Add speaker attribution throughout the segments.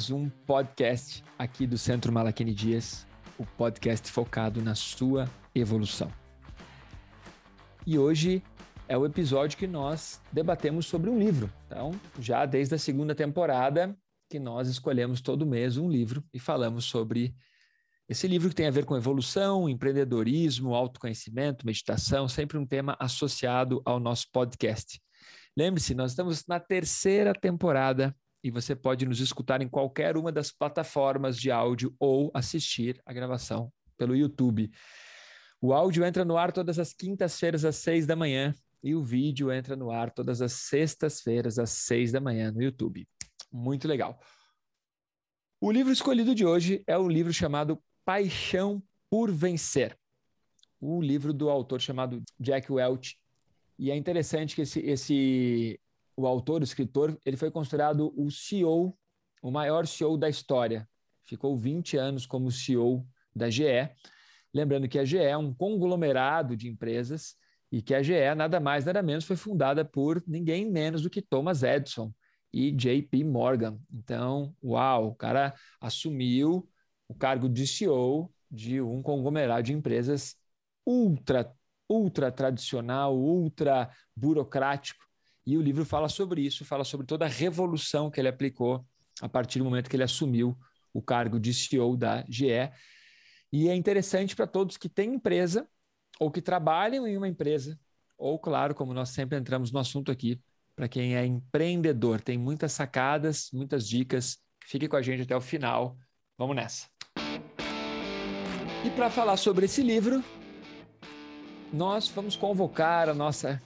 Speaker 1: mais um podcast aqui do Centro Malaquini Dias, o podcast focado na sua evolução. E hoje é o episódio que nós debatemos sobre um livro. Então, já desde a segunda temporada, que nós escolhemos todo mês um livro e falamos sobre esse livro que tem a ver com evolução, empreendedorismo, autoconhecimento, meditação, sempre um tema associado ao nosso podcast. Lembre-se, nós estamos na terceira temporada e você pode nos escutar em qualquer uma das plataformas de áudio ou assistir a gravação pelo YouTube. O áudio entra no ar todas as quintas-feiras às seis da manhã e o vídeo entra no ar todas as sextas-feiras às seis da manhã no YouTube. Muito legal. O livro escolhido de hoje é o livro chamado Paixão por Vencer. O livro do autor chamado Jack Welch. E é interessante que esse, esse o autor, o escritor, ele foi considerado o CEO, o maior CEO da história. Ficou 20 anos como CEO da GE. Lembrando que a GE é um conglomerado de empresas e que a GE, nada mais, nada menos, foi fundada por ninguém menos do que Thomas Edison e JP Morgan. Então, uau, o cara assumiu o cargo de CEO de um conglomerado de empresas ultra, ultra tradicional, ultra burocrático, e o livro fala sobre isso, fala sobre toda a revolução que ele aplicou a partir do momento que ele assumiu o cargo de CEO da GE. E é interessante para todos que têm empresa ou que trabalham em uma empresa, ou, claro, como nós sempre entramos no assunto aqui, para quem é empreendedor. Tem muitas sacadas, muitas dicas. Fique com a gente até o final. Vamos nessa. E para falar sobre esse livro, nós vamos convocar a nossa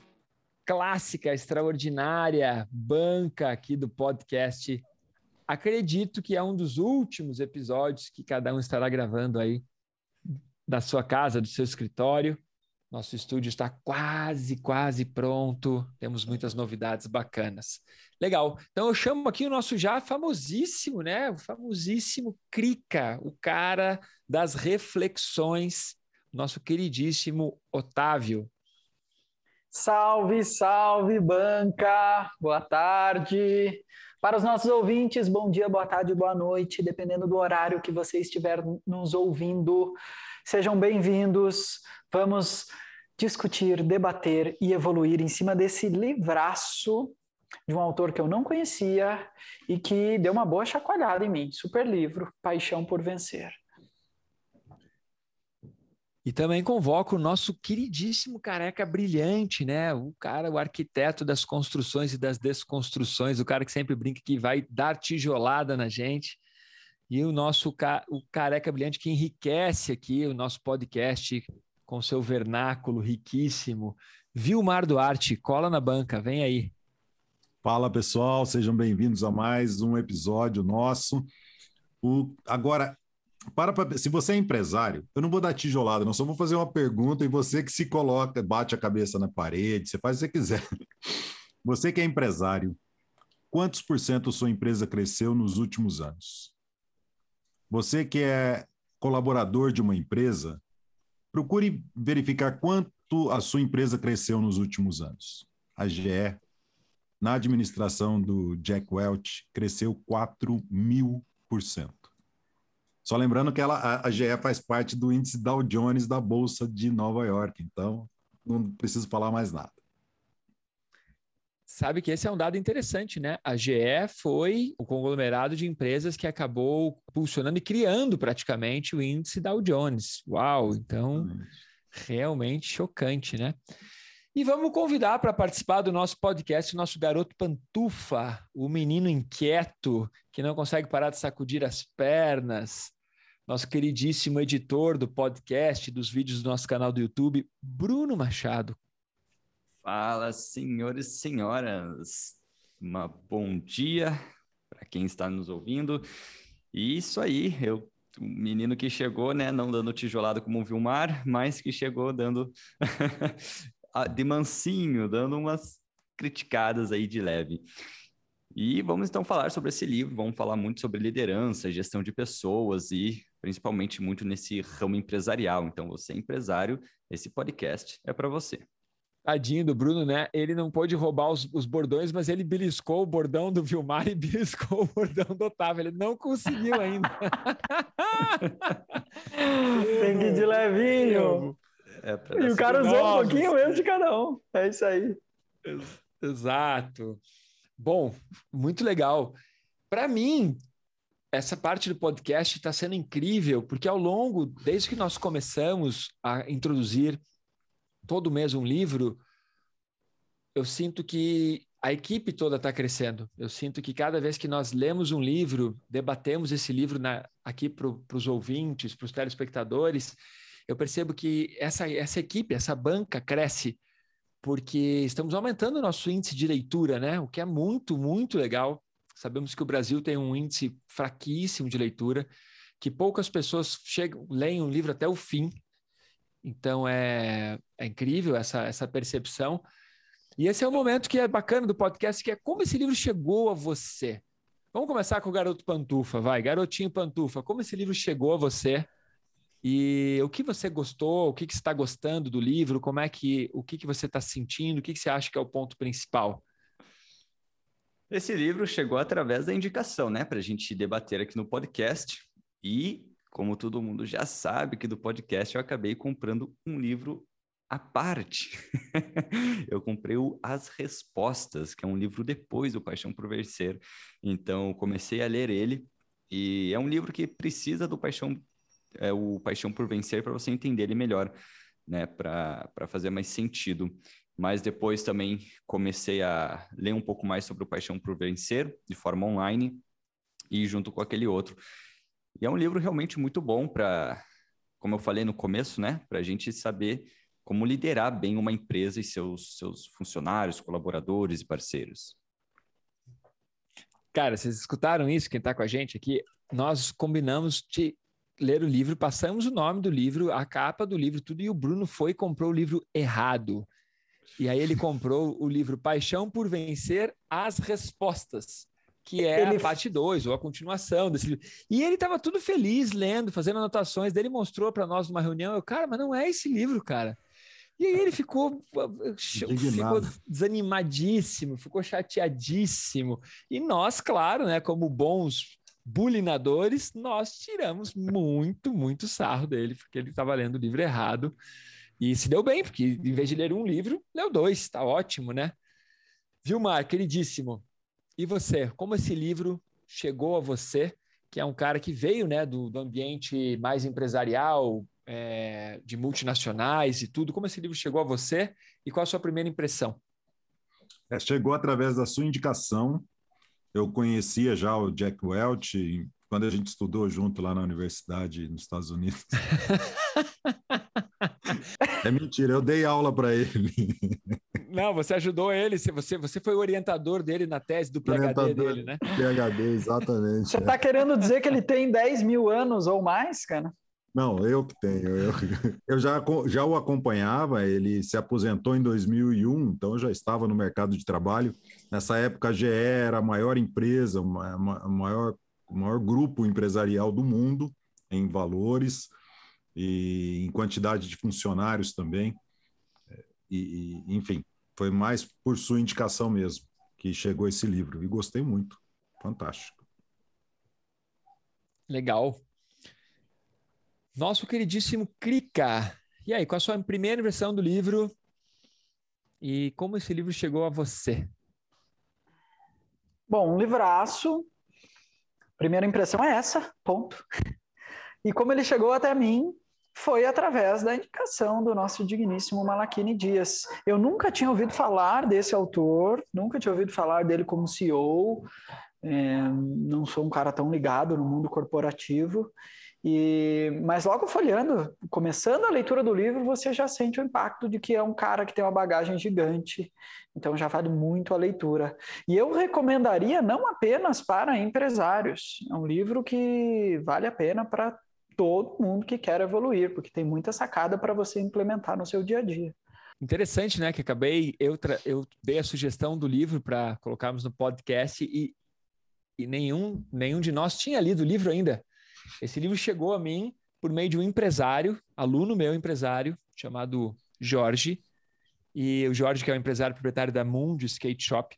Speaker 1: clássica, extraordinária banca aqui do podcast. Acredito que é um dos últimos episódios que cada um estará gravando aí da sua casa, do seu escritório. Nosso estúdio está quase, quase pronto. Temos muitas novidades bacanas. Legal. Então eu chamo aqui o nosso já famosíssimo, né? O famosíssimo Crica, o cara das reflexões, nosso queridíssimo Otávio.
Speaker 2: Salve, salve, banca! Boa tarde! Para os nossos ouvintes, bom dia, boa tarde, boa noite, dependendo do horário que você estiver nos ouvindo. Sejam bem-vindos. Vamos discutir, debater e evoluir em cima desse livraço de um autor que eu não conhecia e que deu uma boa chacoalhada em mim. Super livro, Paixão por Vencer.
Speaker 1: E também convoco o nosso queridíssimo careca brilhante, né? O cara, o arquiteto das construções e das desconstruções, o cara que sempre brinca que vai dar tijolada na gente. E o nosso o careca brilhante que enriquece aqui o nosso podcast com seu vernáculo riquíssimo. Vilmar Duarte, cola na banca, vem aí.
Speaker 3: Fala pessoal, sejam bem-vindos a mais um episódio nosso. O, agora, para pra, se você é empresário, eu não vou dar tijolada, não só vou fazer uma pergunta e você que se coloca, bate a cabeça na parede, você faz o que você quiser. Você que é empresário, quantos por cento sua empresa cresceu nos últimos anos? Você que é colaborador de uma empresa, procure verificar quanto a sua empresa cresceu nos últimos anos. A GE, na administração do Jack Welch, cresceu 4 mil por cento. Só lembrando que ela, a, a GE faz parte do índice Dow Jones da Bolsa de Nova York, então não preciso falar mais nada.
Speaker 1: Sabe que esse é um dado interessante, né? A GE foi o conglomerado de empresas que acabou pulsionando e criando praticamente o índice Dow Jones. Uau! Então, realmente chocante, né? E vamos convidar para participar do nosso podcast o nosso garoto Pantufa, o menino inquieto que não consegue parar de sacudir as pernas, nosso queridíssimo editor do podcast, dos vídeos do nosso canal do YouTube, Bruno Machado.
Speaker 4: Fala, senhores e senhoras. Uma bom dia para quem está nos ouvindo. E isso aí, eu o menino que chegou, né, não dando tijolada como o Vilmar, mas que chegou dando de mansinho, dando umas criticadas aí de leve. E vamos então falar sobre esse livro, vamos falar muito sobre liderança, gestão de pessoas e principalmente muito nesse ramo empresarial. Então, você é empresário, esse podcast é para você.
Speaker 1: Tadinho do Bruno, né? Ele não pôde roubar os, os, bordões, mas ele beliscou o bordão do Vilmar e beliscou o bordão do Otávio. Ele não conseguiu ainda.
Speaker 2: Tem que ir de levinho. É e o cara usou um pouquinho mesmo de cada um. É isso aí.
Speaker 1: Exato. Bom, muito legal. Para mim, essa parte do podcast está sendo incrível, porque ao longo, desde que nós começamos a introduzir todo mês um livro, eu sinto que a equipe toda está crescendo. Eu sinto que cada vez que nós lemos um livro, debatemos esse livro na, aqui para os ouvintes, para os telespectadores, eu percebo que essa, essa equipe, essa banca cresce, porque estamos aumentando o nosso índice de leitura, né? O que é muito, muito legal. Sabemos que o Brasil tem um índice fraquíssimo de leitura, que poucas pessoas chegam, leem um livro até o fim. Então é, é incrível essa, essa percepção. E esse é o momento que é bacana do podcast, que é como esse livro chegou a você. Vamos começar com o Garoto Pantufa, vai. Garotinho Pantufa, como esse livro chegou a você? E o que você gostou, o que, que você está gostando do livro, como é que, o que, que você está sentindo, o que, que você acha que é o ponto principal?
Speaker 4: Esse livro chegou através da indicação, né, para a gente debater aqui no podcast. E como todo mundo já sabe que do podcast eu acabei comprando um livro à parte. eu comprei o As Respostas, que é um livro depois do Paixão por Vencer. Então, comecei a ler ele e é um livro que precisa do Paixão, é, o Paixão por Vencer para você entender ele melhor, né? Para fazer mais sentido. Mas depois também comecei a ler um pouco mais sobre o Paixão por Vencer de forma online e junto com aquele outro. E é um livro realmente muito bom para, como eu falei no começo, né, para a gente saber como liderar bem uma empresa e seus, seus funcionários, colaboradores e parceiros.
Speaker 1: Cara, vocês escutaram isso? Quem está com a gente aqui? Nós combinamos de ler o livro, passamos o nome do livro, a capa do livro, tudo, e o Bruno foi e comprou o livro errado. E aí ele comprou o livro Paixão por Vencer as Respostas que é ele... a parte 2, ou a continuação desse livro. E ele estava tudo feliz lendo, fazendo anotações. Daí ele mostrou para nós numa reunião, eu, cara, mas não é esse livro, cara. E aí ele ficou, ficou desanimadíssimo, ficou chateadíssimo. E nós, claro, né, como bons bulinadores, nós tiramos muito, muito sarro dele, porque ele estava lendo o livro errado. E se deu bem, porque em vez de ler um livro, leu dois, tá ótimo, né? Vilmar, queridíssimo, e você, como esse livro chegou a você, que é um cara que veio né, do, do ambiente mais empresarial, é, de multinacionais e tudo, como esse livro chegou a você e qual a sua primeira impressão?
Speaker 3: É, chegou através da sua indicação. Eu conhecia já o Jack Welch quando a gente estudou junto lá na universidade nos Estados Unidos. é mentira, eu dei aula para ele.
Speaker 1: Não, você ajudou ele, você, você foi o orientador dele na tese do PhD dele, né?
Speaker 3: PhD, exatamente.
Speaker 2: Você está é. querendo dizer que ele tem 10 mil anos ou mais, cara?
Speaker 3: Não, eu que tenho. Eu, eu já, já o acompanhava, ele se aposentou em 2001, então eu já estava no mercado de trabalho. Nessa época, a GE era a maior empresa, o maior, maior grupo empresarial do mundo em valores e em quantidade de funcionários também. E, e enfim, foi mais por sua indicação mesmo que chegou esse livro e gostei muito. Fantástico.
Speaker 1: Legal. Nosso queridíssimo Krika. E aí, qual a sua primeira versão do livro? E como esse livro chegou a você?
Speaker 2: Bom, um livraço. Primeira impressão é essa, ponto. E como ele chegou até mim, foi através da indicação do nosso digníssimo Malaquini Dias. Eu nunca tinha ouvido falar desse autor, nunca tinha ouvido falar dele como CEO, é, não sou um cara tão ligado no mundo corporativo, e, mas logo folhando, começando a leitura do livro, você já sente o impacto de que é um cara que tem uma bagagem gigante, então já vale muito a leitura. E eu recomendaria não apenas para empresários, é um livro que vale a pena para todo mundo que quer evoluir, porque tem muita sacada para você implementar no seu dia a dia.
Speaker 1: Interessante, né? Que acabei, eu, eu dei a sugestão do livro para colocarmos no podcast e, e nenhum, nenhum de nós tinha lido o livro ainda. Esse livro chegou a mim por meio de um empresário, aluno meu empresário, chamado Jorge, e o Jorge, que é o empresário proprietário da Mundo Skate Shop.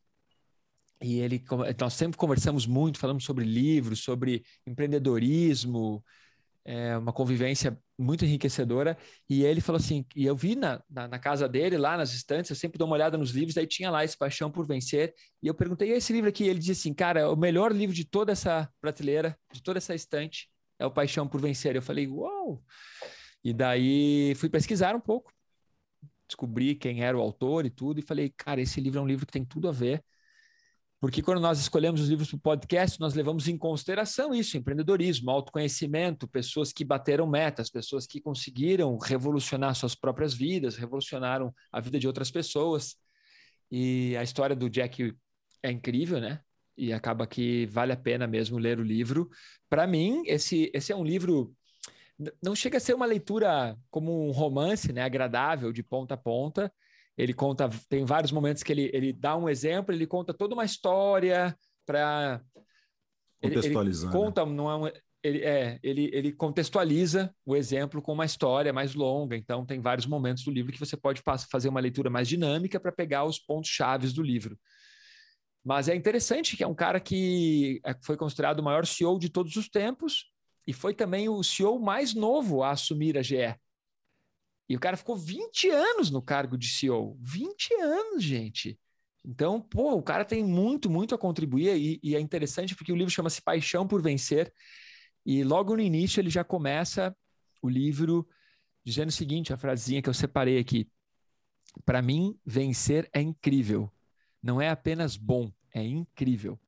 Speaker 1: E ele, nós sempre conversamos muito, falamos sobre livros, sobre empreendedorismo, é uma convivência muito enriquecedora. E ele falou assim: e eu vi na, na, na, casa dele, lá nas estantes, eu sempre dou uma olhada nos livros, daí tinha lá esse Paixão por Vencer. E eu perguntei: e esse livro aqui? Ele disse assim: cara, o melhor livro de toda essa prateleira, de toda essa estante, é o Paixão por Vencer. Eu falei: uau! E daí fui pesquisar um pouco, descobri quem era o autor e tudo, e falei: cara, esse livro é um livro que tem tudo a ver porque quando nós escolhemos os livros para o podcast, nós levamos em consideração isso: empreendedorismo, autoconhecimento, pessoas que bateram metas, pessoas que conseguiram revolucionar suas próprias vidas, revolucionaram a vida de outras pessoas. E a história do Jack é incrível, né? E acaba que vale a pena mesmo ler o livro. Para mim, esse, esse é um livro. Não chega a ser uma leitura como um romance, né? Agradável de ponta a ponta ele conta, tem vários momentos que ele, ele dá um exemplo, ele conta toda uma história para
Speaker 3: contextualizar.
Speaker 1: Ele, ele conta, não é, um, ele, é ele, ele contextualiza o exemplo com uma história mais longa. Então, tem vários momentos do livro que você pode fazer uma leitura mais dinâmica para pegar os pontos chaves do livro. Mas é interessante que é um cara que é, foi considerado o maior CEO de todos os tempos e foi também o CEO mais novo a assumir a GE. E o cara ficou 20 anos no cargo de CEO. 20 anos, gente. Então, pô, o cara tem muito, muito a contribuir e, e é interessante porque o livro chama-se Paixão por Vencer. E logo no início ele já começa o livro dizendo o seguinte, a frasinha que eu separei aqui. Para mim, vencer é incrível. Não é apenas bom, é incrível.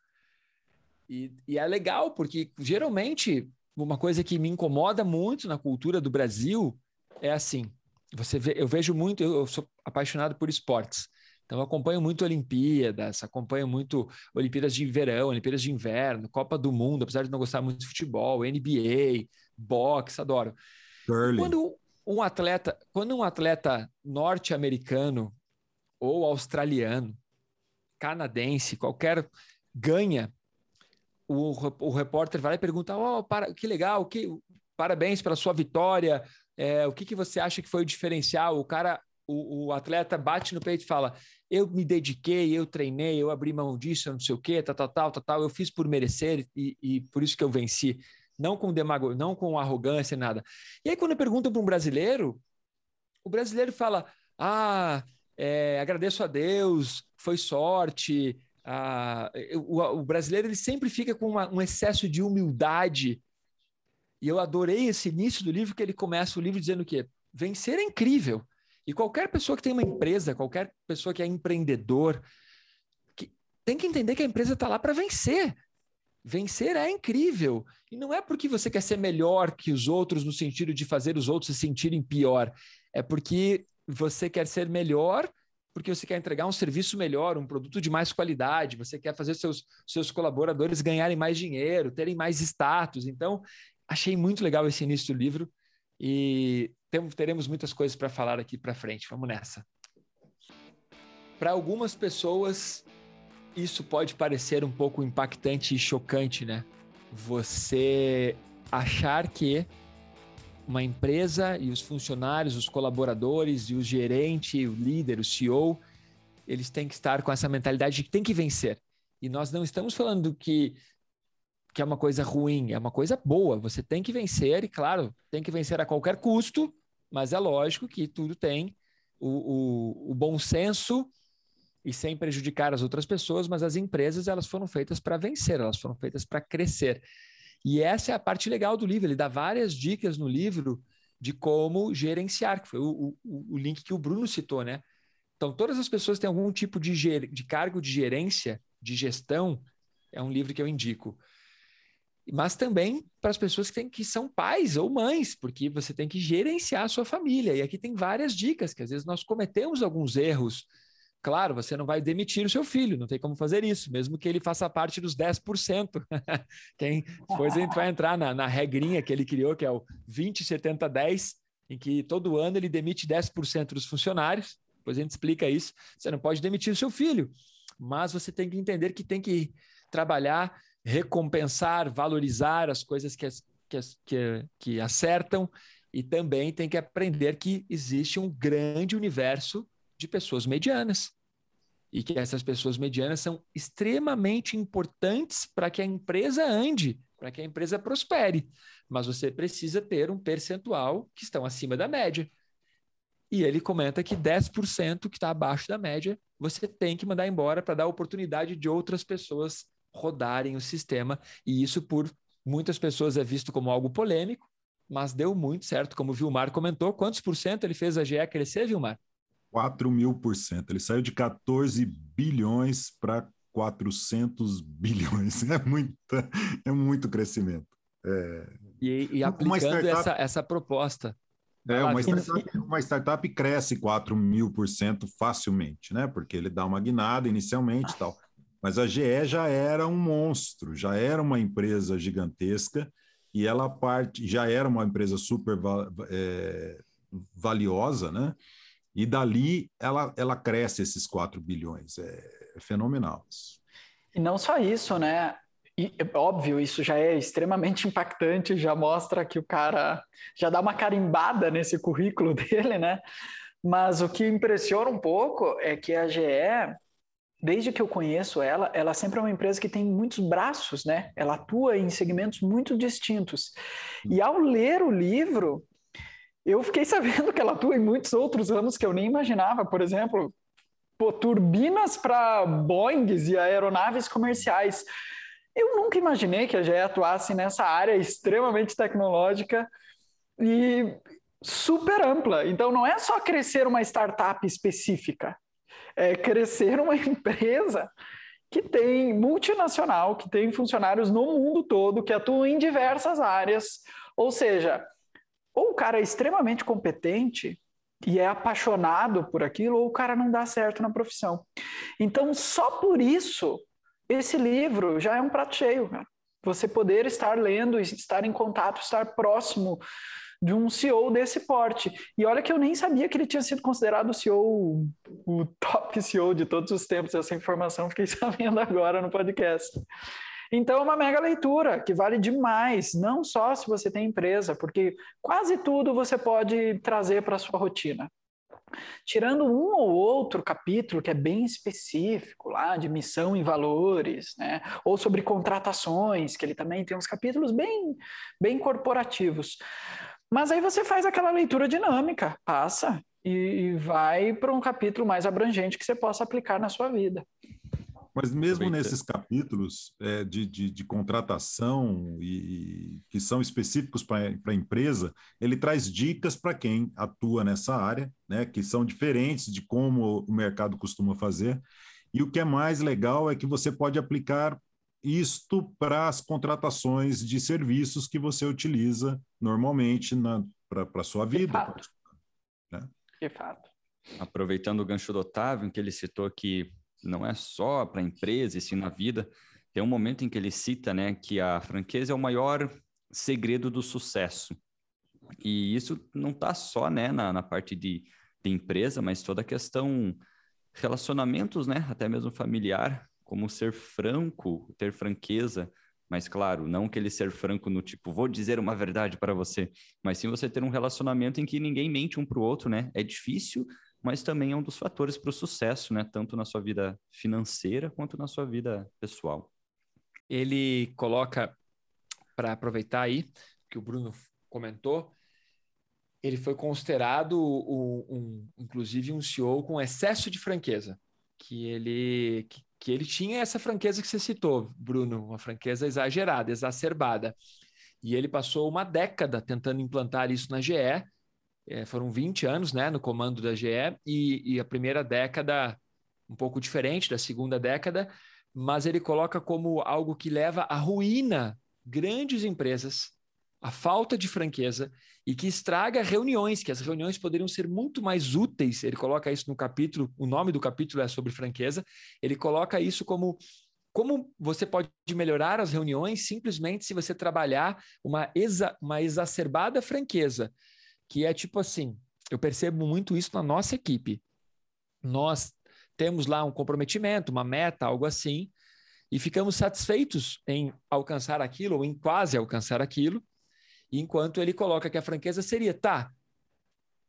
Speaker 1: E, e, é legal, porque geralmente uma coisa que me incomoda muito na cultura do Brasil é assim: você vê, eu vejo muito, eu, sou apaixonado por esportes. Então, eu acompanho muito Olimpíadas, acompanho muito Olimpíadas de verão, Olimpíadas de inverno, Copa do Mundo, apesar de não gostar muito de futebol, NBA, boxe, adoro. Quando um atleta, quando um atleta norte-americano ou australiano, canadense, qualquer ganha, o, o repórter vai e pergunta: "Oh, para, que legal, que parabéns pela sua vitória, é, o que, que você acha que foi o diferencial? O cara, o, o, atleta bate no peito e fala: Eu me dediquei, eu treinei, eu abri mão disso, não sei o quê, tal, tal, tal, tal, tal eu fiz por merecer e, e por isso que eu venci. Não com demagogia, não com arrogância, nada. E aí, quando perguntam para um brasileiro, o brasileiro fala: Ah, é, agradeço a Deus, foi sorte. Ah, o, o, brasileiro ele sempre fica com uma, um excesso de humildade e eu adorei esse início do livro, que ele começa o livro dizendo que vencer é incrível. E qualquer pessoa que tem uma empresa, qualquer pessoa que é empreendedor, que tem que entender que a empresa está lá para vencer. Vencer é incrível. E não é porque você quer ser melhor que os outros, no sentido de fazer os outros se sentirem pior. É porque você quer ser melhor porque você quer entregar um serviço melhor, um produto de mais qualidade, você quer fazer seus, seus colaboradores ganharem mais dinheiro, terem mais status. Então, achei muito legal esse início do livro e temos, teremos muitas coisas para falar aqui para frente. Vamos nessa. Para algumas pessoas, isso pode parecer um pouco impactante e chocante, né? Você achar que uma empresa e os funcionários, os colaboradores e o gerente, o líder, o CEO, eles têm que estar com essa mentalidade de que tem que vencer. E nós não estamos falando que que é uma coisa ruim, é uma coisa boa. Você tem que vencer, e claro, tem que vencer a qualquer custo, mas é lógico que tudo tem o, o, o bom senso e sem prejudicar as outras pessoas, mas as empresas elas foram feitas para vencer, elas foram feitas para crescer. E essa é a parte legal do livro. Ele dá várias dicas no livro de como gerenciar, que foi o, o, o link que o Bruno citou, né? Então, todas as pessoas têm algum tipo de, de cargo de gerência, de gestão, é um livro que eu indico mas também para as pessoas que, têm, que são pais ou mães, porque você tem que gerenciar a sua família. E aqui tem várias dicas, que às vezes nós cometemos alguns erros. Claro, você não vai demitir o seu filho, não tem como fazer isso, mesmo que ele faça parte dos 10%. Quem, depois a gente vai entrar na, na regrinha que ele criou, que é o 20, 70, 10, em que todo ano ele demite 10% dos funcionários. Depois a gente explica isso. Você não pode demitir o seu filho, mas você tem que entender que tem que trabalhar recompensar, valorizar as coisas que, que, que, que acertam e também tem que aprender que existe um grande universo de pessoas medianas. E que essas pessoas medianas são extremamente importantes para que a empresa ande, para que a empresa prospere. Mas você precisa ter um percentual que estão acima da média. E ele comenta que 10% que está abaixo da média, você tem que mandar embora para dar oportunidade de outras pessoas rodarem o sistema. E isso, por muitas pessoas, é visto como algo polêmico, mas deu muito certo, como o Vilmar comentou. Quantos por cento ele fez a GE crescer, Vilmar?
Speaker 3: 4 mil por cento. Ele saiu de 14 bilhões para 400 bilhões. É muito, é muito crescimento. É...
Speaker 1: E, e aplicando startup... essa, essa proposta
Speaker 3: é, uma startup, uma startup cresce 4 mil por cento facilmente, né? Porque ele dá uma guinada inicialmente e tal. Mas a GE já era um monstro, já era uma empresa gigantesca e ela parte, já era uma empresa super é, valiosa, né? E dali ela, ela cresce esses 4 bilhões. É, é fenomenal.
Speaker 2: E não só isso, né? E, óbvio, isso já é extremamente impactante, já mostra que o cara já dá uma carimbada nesse currículo dele, né? Mas o que impressiona um pouco é que a GE, desde que eu conheço ela, ela sempre é uma empresa que tem muitos braços, né? Ela atua em segmentos muito distintos. E ao ler o livro, eu fiquei sabendo que ela atua em muitos outros ramos que eu nem imaginava. Por exemplo, pô, turbinas para Boeings e aeronaves comerciais. Eu nunca imaginei que a GE atuasse nessa área extremamente tecnológica e super ampla. Então, não é só crescer uma startup específica, é crescer uma empresa que tem multinacional, que tem funcionários no mundo todo, que atuam em diversas áreas. Ou seja, ou o cara é extremamente competente e é apaixonado por aquilo, ou o cara não dá certo na profissão. Então, só por isso esse livro já é um prato cheio, cara. Você poder estar lendo, estar em contato, estar próximo de um CEO desse porte. E olha que eu nem sabia que ele tinha sido considerado o CEO, o top CEO de todos os tempos. Essa informação fiquei sabendo agora no podcast. Então é uma mega leitura que vale demais, não só se você tem empresa, porque quase tudo você pode trazer para a sua rotina. Tirando um ou outro capítulo que é bem específico lá de missão e valores, né? Ou sobre contratações, que ele também tem uns capítulos bem, bem corporativos. Mas aí você faz aquela leitura dinâmica, passa e vai para um capítulo mais abrangente que você possa aplicar na sua vida.
Speaker 3: Mas mesmo nesses capítulos é, de, de, de, contratação e, que são específicos para a empresa, ele traz dicas para quem atua nessa área, né, que são diferentes de como o mercado costuma fazer. E o que é mais legal é que você pode aplicar isto para as contratações de serviços que você utiliza normalmente para a sua vida. De fato.
Speaker 2: Né? De fato.
Speaker 4: Aproveitando o gancho do Otávio, que ele citou que não é só para a empresa e sim na vida. Tem um momento em que ele cita né, que a franqueza é o maior segredo do sucesso. E isso não está só né, na, na parte de, de empresa, mas toda a questão relacionamentos, né, até mesmo familiar, como ser franco, ter franqueza, mas claro, não aquele ser franco no tipo, vou dizer uma verdade para você, mas sim você ter um relacionamento em que ninguém mente um para o outro, né? É difícil, mas também é um dos fatores para o sucesso, né? Tanto na sua vida financeira quanto na sua vida pessoal.
Speaker 1: Ele coloca, para aproveitar aí, que o Bruno comentou, ele foi considerado, um, um, inclusive, um CEO com excesso de franqueza, que ele, que, que ele tinha essa franqueza que você citou, Bruno, uma franqueza exagerada, exacerbada. E ele passou uma década tentando implantar isso na GE, é, foram 20 anos né, no comando da GE e, e, a primeira década um pouco diferente da segunda década, mas ele coloca como algo que leva à ruína grandes empresas, a falta de franqueza e que estraga reuniões, que as reuniões poderiam ser muito mais úteis. Ele coloca isso no capítulo, o nome do capítulo é sobre franqueza. Ele coloca isso como como você pode melhorar as reuniões simplesmente se você trabalhar uma, exa, uma exacerbada franqueza que é tipo assim, eu percebo muito isso na nossa equipe. Nós temos lá um comprometimento, uma meta, algo assim, e ficamos satisfeitos em alcançar aquilo ou em quase alcançar aquilo, enquanto ele coloca que a franqueza seria, tá,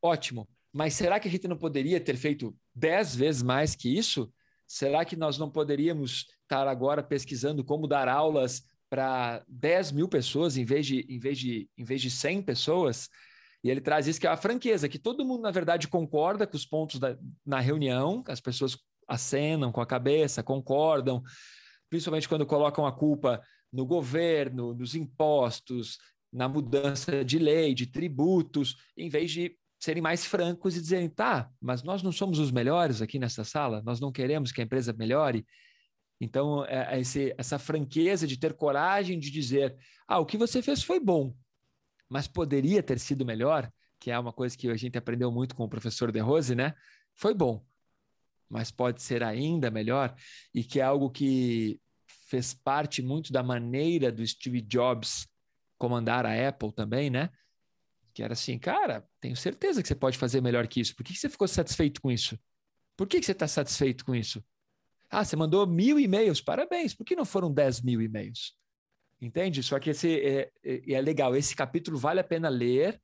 Speaker 1: ótimo, Mas será que a gente não poderia ter feito dez vezes mais que isso? Será que nós não poderíamos estar agora pesquisando como dar aulas para 10 mil pessoas em vez, de, em, vez de, em vez de 100 pessoas? E ele traz isso que é a franqueza, que todo mundo, na verdade, concorda com os pontos da, na reunião, as pessoas acenam com a cabeça, concordam, principalmente quando colocam a culpa no governo, nos impostos, na mudança de lei, de tributos, em vez de serem mais francos e dizerem, tá, mas nós não somos os melhores aqui nessa sala, nós não queremos que a empresa melhore. Então, é, é esse, essa franqueza de ter coragem de dizer, ah, o que você fez foi bom, mas poderia ter sido melhor, que é uma coisa que a gente aprendeu muito com o professor De Rose, né? Foi bom, mas pode ser ainda melhor, e que é algo que fez parte muito da maneira do Steve Jobs comandar a Apple também, né? Que era assim, cara, tenho certeza que você pode fazer melhor que isso. Por que, você ficou satisfeito com isso? Por que, você está satisfeito com isso? Ah, você mandou mil e-mails, parabéns. Por que não foram dez mil e-mails? Entende? Só que esse é, é, é legal. Esse capítulo vale a pena ler,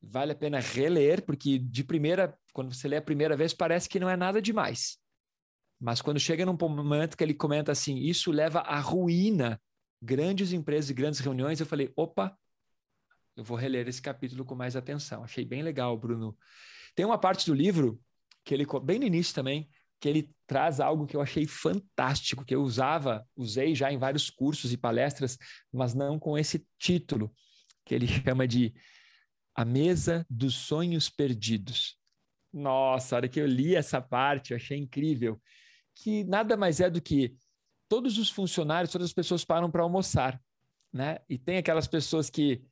Speaker 1: vale a pena reler, porque de primeira, quando você lê a primeira vez, parece que não é nada demais. Mas quando chega num momento que ele comenta assim, isso leva à ruína grandes empresas e grandes reuniões, eu falei, opa, eu vou reler esse capítulo com mais atenção. Achei bem legal, Bruno. Tem uma parte do livro que ele, bem no início também, que ele traz algo que eu achei fantástico, que eu usava, usei já em vários cursos e palestras, mas não com esse título, que ele chama de A Mesa dos Sonhos Perdidos. Nossa, a hora que eu li essa parte, eu achei incrível, que nada mais é do que todos os funcionários, todas as pessoas param para almoçar, né? E tem aquelas pessoas que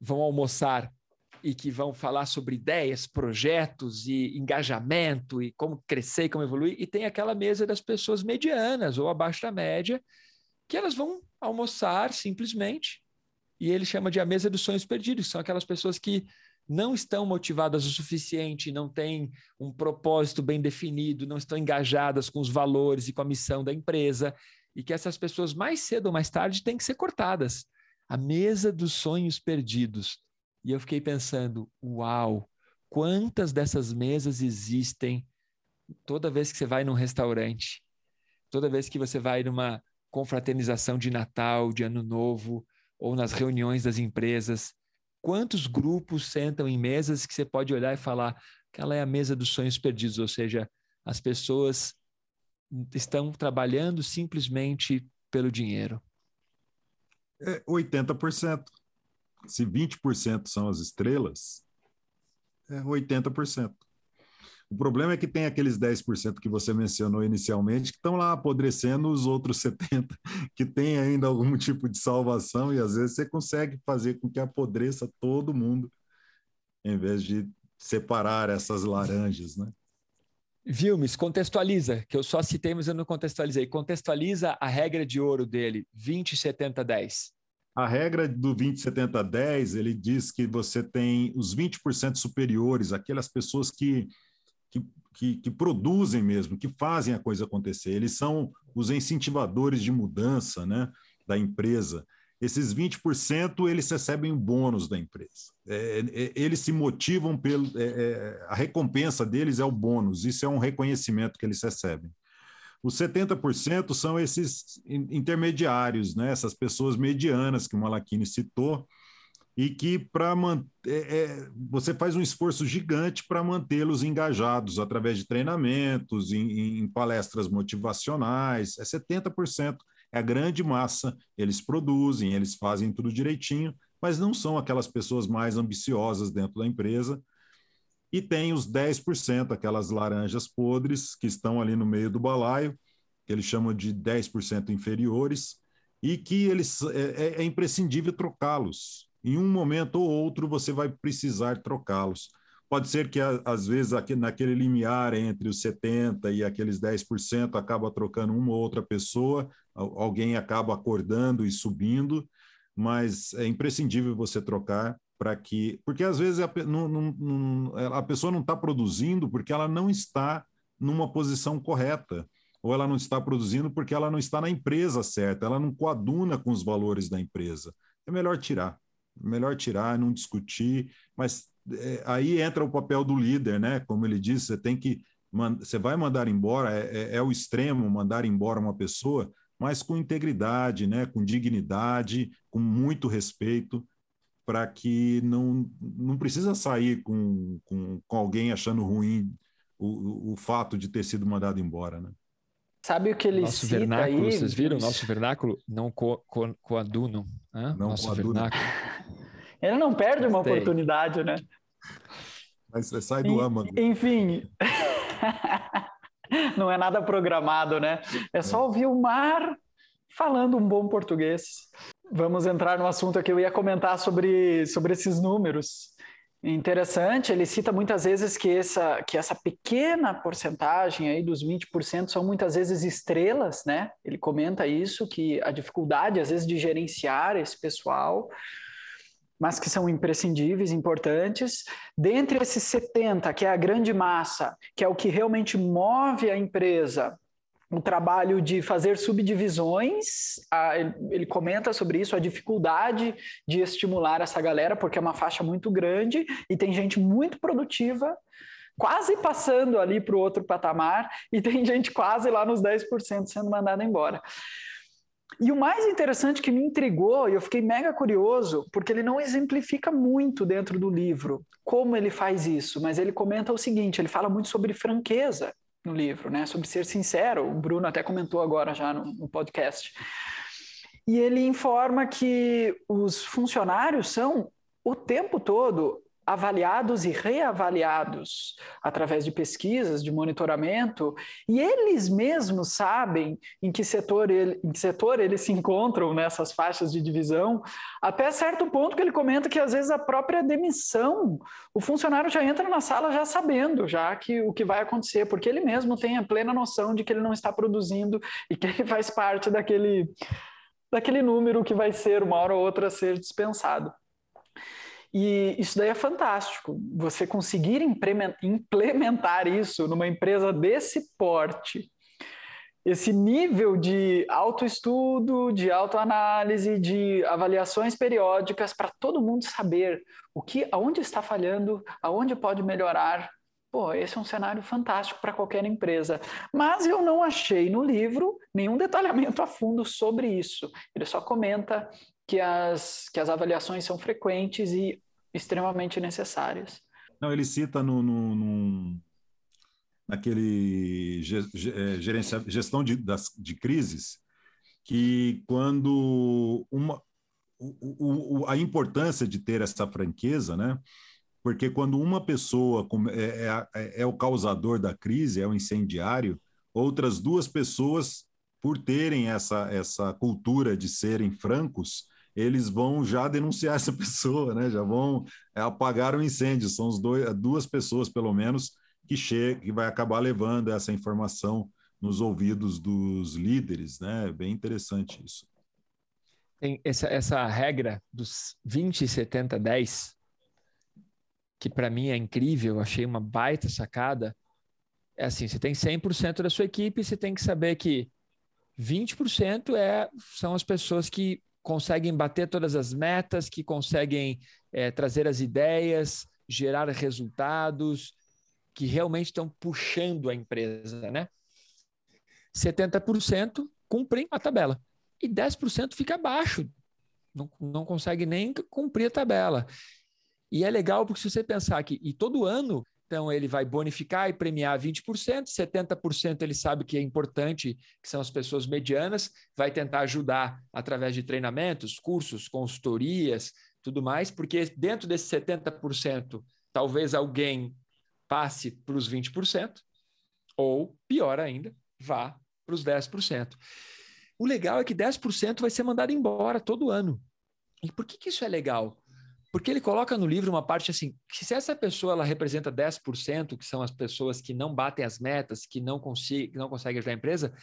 Speaker 1: vão almoçar e que vão falar sobre ideias, projetos e engajamento e como crescer e como evoluir, e tem aquela mesa das pessoas medianas ou abaixo da média, que elas vão almoçar simplesmente, e ele chama de a mesa dos sonhos perdidos, são aquelas pessoas que não estão motivadas o suficiente, não têm um propósito bem definido, não estão engajadas com os valores e com a missão da empresa, e que essas pessoas mais cedo ou mais tarde têm que ser cortadas. A mesa dos sonhos perdidos. E eu fiquei pensando, uau, quantas dessas mesas existem toda vez que você vai num restaurante, toda vez que você vai numa confraternização de Natal, de Ano Novo, ou nas reuniões das empresas, quantos grupos sentam em mesas que você pode olhar e falar, aquela é a mesa dos sonhos perdidos, ou seja, as pessoas estão trabalhando simplesmente pelo dinheiro.
Speaker 3: É 80%. Se 20% são as estrelas, é 80%. O problema é que tem aqueles 10% que você mencionou inicialmente que estão lá apodrecendo os outros 70% que tem ainda algum tipo de salvação e às vezes você consegue fazer com que apodreça todo mundo em vez de separar essas laranjas, né?
Speaker 1: Vilmes, contextualiza, que eu só citei, mas eu não contextualizei. Contextualiza a regra de ouro dele, 20, 70, 10.
Speaker 3: A regra do 20, 70, 10, ele diz que você tem os 20% superiores, aquelas pessoas que que, que, que, produzem mesmo, que fazem a coisa acontecer. Eles são os incentivadores de mudança né, da empresa. Esses 20% eles recebem o bônus da empresa. É, é, eles se motivam pelo. É, é a recompensa deles é o bônus, isso é um reconhecimento que eles recebem. Os 70% são esses intermediários, né, essas pessoas medianas que o Malachini citou, e que para manter é, é, você faz um esforço gigante para mantê-los engajados através de treinamentos, em, em, palestras motivacionais, é 70%, é a grande massa, eles produzem, eles fazem tudo direitinho, mas não são aquelas pessoas mais ambiciosas dentro da empresa. E tem os 10%, aquelas laranjas podres que estão ali no meio do balaio, que eles chamam de 10% inferiores, e que eles é, é, é imprescindível trocá-los em um momento ou outro você vai precisar trocá-los. Pode ser que, às vezes, naquele limiar entre os 70% e aqueles 10%, acaba trocando uma ou outra pessoa, alguém acaba acordando e subindo, mas é imprescindível você trocar para que. Porque, às vezes, a, não, não, a pessoa não está produzindo porque ela não está numa posição correta ou ela não está produzindo porque ela não está na empresa certa, ela não coaduna com os valores da empresa. É melhor tirar melhor tirar, não discutir, mas é, aí entra o papel do líder, né? Como ele disse, você tem que você vai mandar embora, é, é, é, o extremo mandar embora uma pessoa, mas com integridade, né? com dignidade, com muito respeito, para que não, não precisa sair com, com, com alguém achando ruim o, o fato de ter sido mandado embora. Né?
Speaker 2: Sabe o que ele
Speaker 1: nosso
Speaker 2: cita
Speaker 1: vernáculo,
Speaker 2: aí?
Speaker 1: Vocês viram o nosso vernáculo? Não co, co, coadunam. Né?
Speaker 3: Não
Speaker 1: nosso
Speaker 3: coadunam.
Speaker 1: vernáculo.
Speaker 2: Ele não perde uma
Speaker 1: Gostei.
Speaker 2: oportunidade, né?
Speaker 3: Mas sai do âmago.
Speaker 2: Enfim. não é nada programado, né? É só ouvir o mar falando um bom português. Vamos entrar no assunto que eu ia comentar sobre, sobre esses números. Interessante, ele cita muitas vezes que essa, que essa pequena porcentagem aí dos 20% são muitas vezes estrelas, né? Ele comenta isso, que a dificuldade às vezes de gerenciar esse pessoal, mas que são imprescindíveis, importantes. Dentre esses 70, que é a grande massa, que é o que realmente move a empresa, o trabalho de fazer subdivisões, a, ele, comenta sobre isso, a dificuldade de estimular essa galera, porque é uma faixa muito grande e tem gente muito produtiva, quase passando ali para o outro patamar, e tem gente quase lá nos 10% sendo mandada embora. E o mais interessante que me intrigou, e eu fiquei mega curioso, porque ele não exemplifica muito dentro do livro como ele faz isso, mas ele comenta o seguinte: ele fala muito sobre franqueza no livro, né? Sobre ser sincero. O Bruno até comentou agora já no, no podcast. E ele informa que os funcionários são o tempo todo avaliados e reavaliados através de pesquisas, de monitoramento, e eles mesmos sabem em que setor, ele, em que setor eles se encontram nessas faixas de divisão, até certo ponto que ele comenta que às vezes a própria demissão, o funcionário já entra na sala já sabendo já que o que vai acontecer, porque ele mesmo tem a plena noção de que ele não está produzindo e que ele faz parte daquele daquele número que vai ser uma hora ou outra ser dispensado. E isso daí é fantástico. Você conseguir implementar isso numa empresa desse porte, esse nível de autoestudo, de autoanálise, de avaliações periódicas para todo mundo saber o que, aonde está falhando, aonde pode melhorar. Pô, esse é um cenário fantástico para qualquer empresa. Mas eu não achei no livro nenhum detalhamento a fundo sobre isso. Ele só comenta que as, que as avaliações são frequentes e extremamente necessárias.
Speaker 3: Não, ele cita no, no, no naquele gerencia, gestão de, das, de crises que quando uma o, o, a importância de ter essa franqueza, né? Porque quando uma pessoa é, é, é o causador da crise, é o incendiário, outras duas pessoas, por terem essa, essa cultura de serem francos, eles vão já denunciar essa pessoa, né? Já vão é, apagar o incêndio. São os dois, duas pessoas, pelo menos, que chega, que vai acabar levando essa informação nos ouvidos dos líderes, né? Bem interessante isso.
Speaker 1: Tem essa, essa regra dos 20, 70, 10, que para mim é incrível, achei uma baita sacada. É assim, você tem 100% da sua equipe, você tem que saber que 20% é, são as pessoas que conseguem bater todas as metas, que conseguem é, trazer as ideias, gerar resultados, que realmente estão puxando a empresa, né? 70% cumprem a tabela e 10% fica abaixo, não, não consegue nem cumprir a tabela. E é legal porque se você pensar que e todo ano então, ele vai bonificar e premiar 20%, 70% ele sabe que é importante, que são as pessoas medianas, vai tentar ajudar através de treinamentos, cursos, consultorias, tudo mais, porque dentro desses 70%, talvez alguém passe para os 20%, ou, pior ainda, vá para os 10%. O legal é que 10% vai ser mandado embora todo ano. E por que, que isso é legal? Porque ele coloca no livro uma parte assim, que se essa pessoa ela representa 10%, que são as pessoas que não batem as metas, que não, consigam, que não conseguem ajudar a empresa,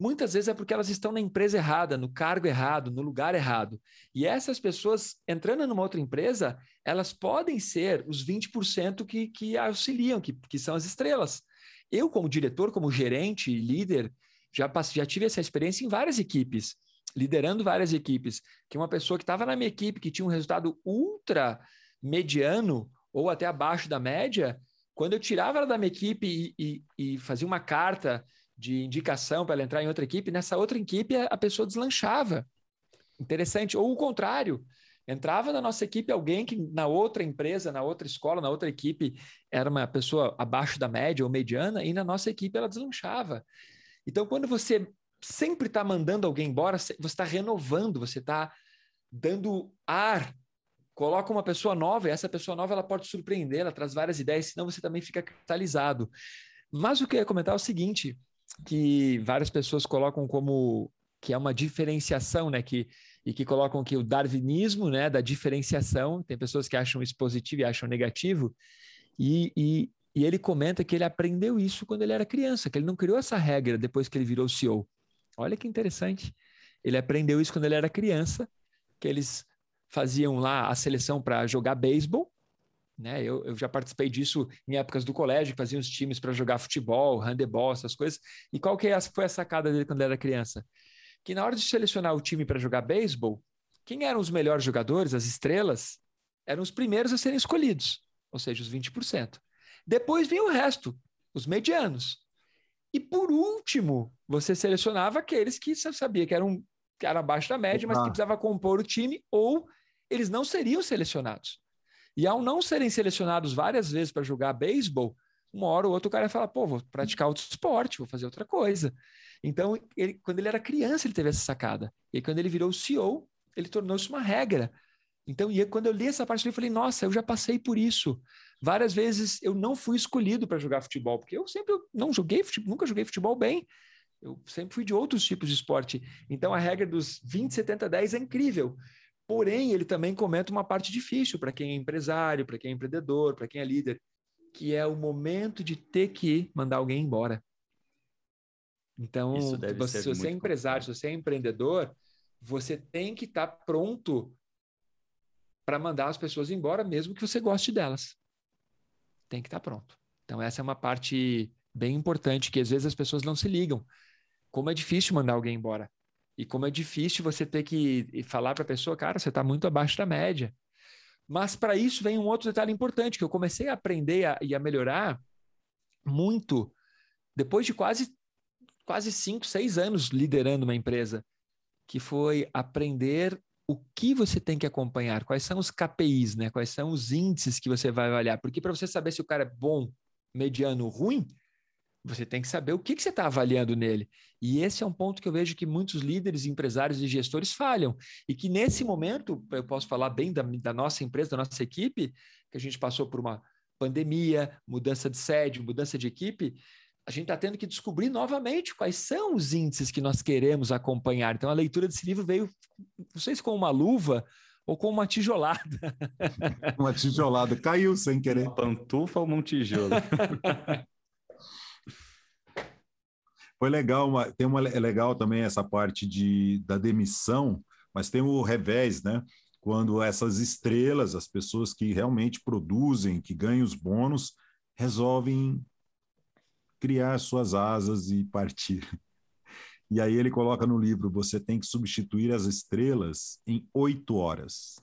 Speaker 1: muitas vezes é porque elas estão na empresa errada, no cargo errado, no lugar errado. E essas pessoas, entrando numa outra empresa, elas podem ser os 20% que, que auxiliam, que, que são as estrelas. Eu, como diretor, como gerente, líder, já, passei, já tive essa experiência em várias equipes liderando várias equipes, que uma pessoa que estava na minha equipe, que tinha um resultado ultra mediano ou até abaixo da média, quando eu tirava ela da minha equipe e, e, e fazia uma carta de indicação para ela entrar em outra equipe, nessa outra equipe a, a pessoa deslanchava. Interessante. Ou o contrário, entrava na nossa equipe alguém que na outra empresa, na outra escola, na outra equipe era uma pessoa abaixo da média ou mediana, e na nossa equipe ela deslanchava. Então, quando você sempre está mandando alguém embora, você está renovando, você está dando ar. Coloca uma pessoa nova e essa pessoa nova ela pode surpreender, ela traz várias ideias, senão você também fica catalisado. Mas o que eu ia comentar é o seguinte, que várias pessoas colocam como que é uma diferenciação, né, que e que colocam que o darwinismo, né, da diferenciação, tem pessoas que acham isso positivo e acham negativo, e, e, e ele comenta que ele aprendeu isso quando ele era criança, que ele não criou essa regra depois que ele virou CEO. Olha que interessante. Ele aprendeu isso quando ele era criança, que eles faziam lá a seleção para jogar beisebol, né? Eu, eu, já participei disso em épocas do colégio, faziam os times para jogar futebol, handebol, essas coisas. E qual que é foi a sacada dele quando ele era criança? Que na hora de selecionar o time para jogar beisebol, quem eram os melhores jogadores, as estrelas, eram os primeiros a serem escolhidos, ou seja, os 20%. Depois vinha o resto, os medianos. E por último, você selecionava aqueles que você sabia que eram, que eram abaixo da média, mas que precisava compor o time, ou eles não seriam selecionados. E ao não serem selecionados várias vezes para jogar beisebol, uma hora ou outra o cara fala, pô, vou praticar outro esporte, vou fazer outra coisa. Então, ele, quando ele era criança, ele teve essa sacada. E aí, quando ele virou CEO, ele tornou-se uma regra. Então, e quando eu li essa parte, eu falei, nossa, eu já passei por isso. Várias vezes eu não fui escolhido para jogar futebol, porque eu sempre não joguei futebol, nunca joguei futebol bem. Eu sempre fui de outros tipos de esporte. Então, a regra dos 20, 70, 10 é incrível. Porém, ele também comenta uma parte difícil para quem é empresário, para quem é empreendedor, para quem é líder, que é o momento de ter que mandar alguém embora. Então, você, se você é empresário, se você é empreendedor, você tem que estar tá pronto para mandar as pessoas embora, mesmo que você goste delas. Tem que estar tá pronto. Então, essa é uma parte bem importante que às vezes as pessoas não se ligam. Como é difícil mandar alguém embora. E como é difícil você ter que falar para a pessoa, cara, você está muito abaixo da média. Mas para isso vem um outro detalhe importante que eu comecei a aprender a, e a melhorar muito depois de quase quase cinco, seis anos liderando uma empresa, que foi aprender o que você tem que acompanhar, quais são os KPIs, né? Quais são os índices que você vai avaliar? Porque para você saber se o cara é bom, mediano, ruim, você tem que saber o que, que você está avaliando nele. E esse é um ponto que eu vejo que muitos líderes, empresários e gestores falham. E que nesse momento, eu posso falar bem da, da nossa empresa, da nossa equipe, que a gente passou por uma pandemia, mudança de sede, mudança de equipe, a gente está tendo que descobrir novamente quais são os índices que nós queremos acompanhar. Então, a leitura desse livro veio, não sei se com uma luva ou com uma tijolada.
Speaker 3: Uma tijolada, caiu sem querer.
Speaker 4: Uma pantufa ou um tijolo?
Speaker 3: Foi legal, uma, tem uma é legal também essa parte de, da demissão, mas tem o revés, né? Quando essas estrelas, as pessoas que realmente produzem, que ganham os bônus, resolvem criar suas asas e partir. E aí ele coloca no livro: você tem que substituir as estrelas em oito horas.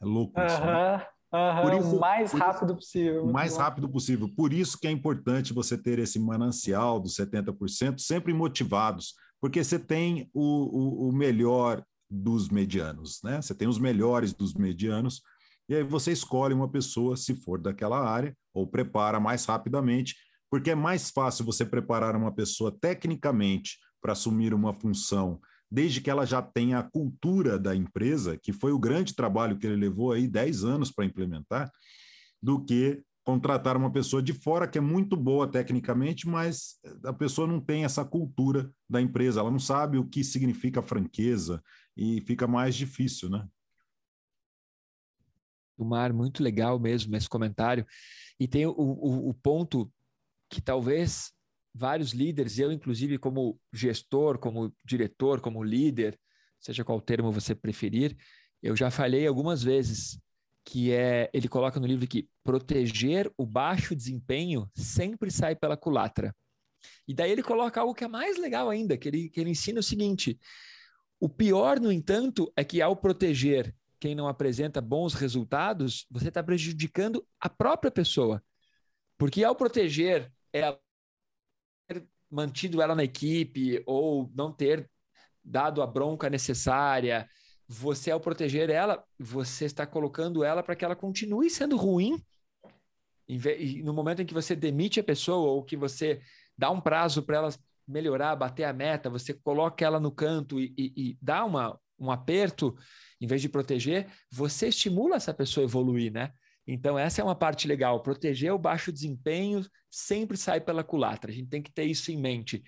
Speaker 3: É louco isso. Né?
Speaker 2: Uhum, por isso, o mais rápido isso, possível.
Speaker 3: O mais bom. rápido possível. Por isso que é importante você ter esse manancial dos 70% sempre motivados, porque você tem o, o, o melhor dos medianos, né? Você tem os melhores dos medianos, e aí você escolhe uma pessoa, se for daquela área, ou prepara mais rapidamente, porque é mais fácil você preparar uma pessoa tecnicamente para assumir uma função desde que ela já tenha a cultura da empresa, que foi o grande trabalho que ele levou aí 10 anos para implementar, do que contratar uma pessoa de fora que é muito boa tecnicamente, mas a pessoa não tem essa cultura da empresa, ela não sabe o que significa franqueza e fica mais difícil, né?
Speaker 1: Mar, muito legal mesmo esse comentário. E tem o, o, o ponto que talvez vários líderes, eu inclusive como gestor, como diretor, como líder, seja qual termo você preferir, eu já falei algumas vezes que é, ele coloca no livro que proteger o baixo desempenho sempre sai pela culatra. E daí ele coloca algo que é mais legal ainda, que ele, que ele ensina o seguinte: o pior, no entanto, é que ao proteger quem não apresenta bons resultados, você está prejudicando a própria pessoa. Porque ao proteger ela, ter mantido ela na equipe ou não ter dado a bronca necessária, você ao proteger ela, você está colocando ela para que ela continue sendo ruim. E no momento em que você demite a pessoa ou que você dá um prazo para ela melhorar, bater a meta, você coloca ela no canto e, e, e dá uma, um aperto, em vez de proteger, você estimula essa pessoa a evoluir, né? Então, essa é uma parte legal. Proteger o baixo desempenho sempre sai pela culatra. A gente tem que ter isso em mente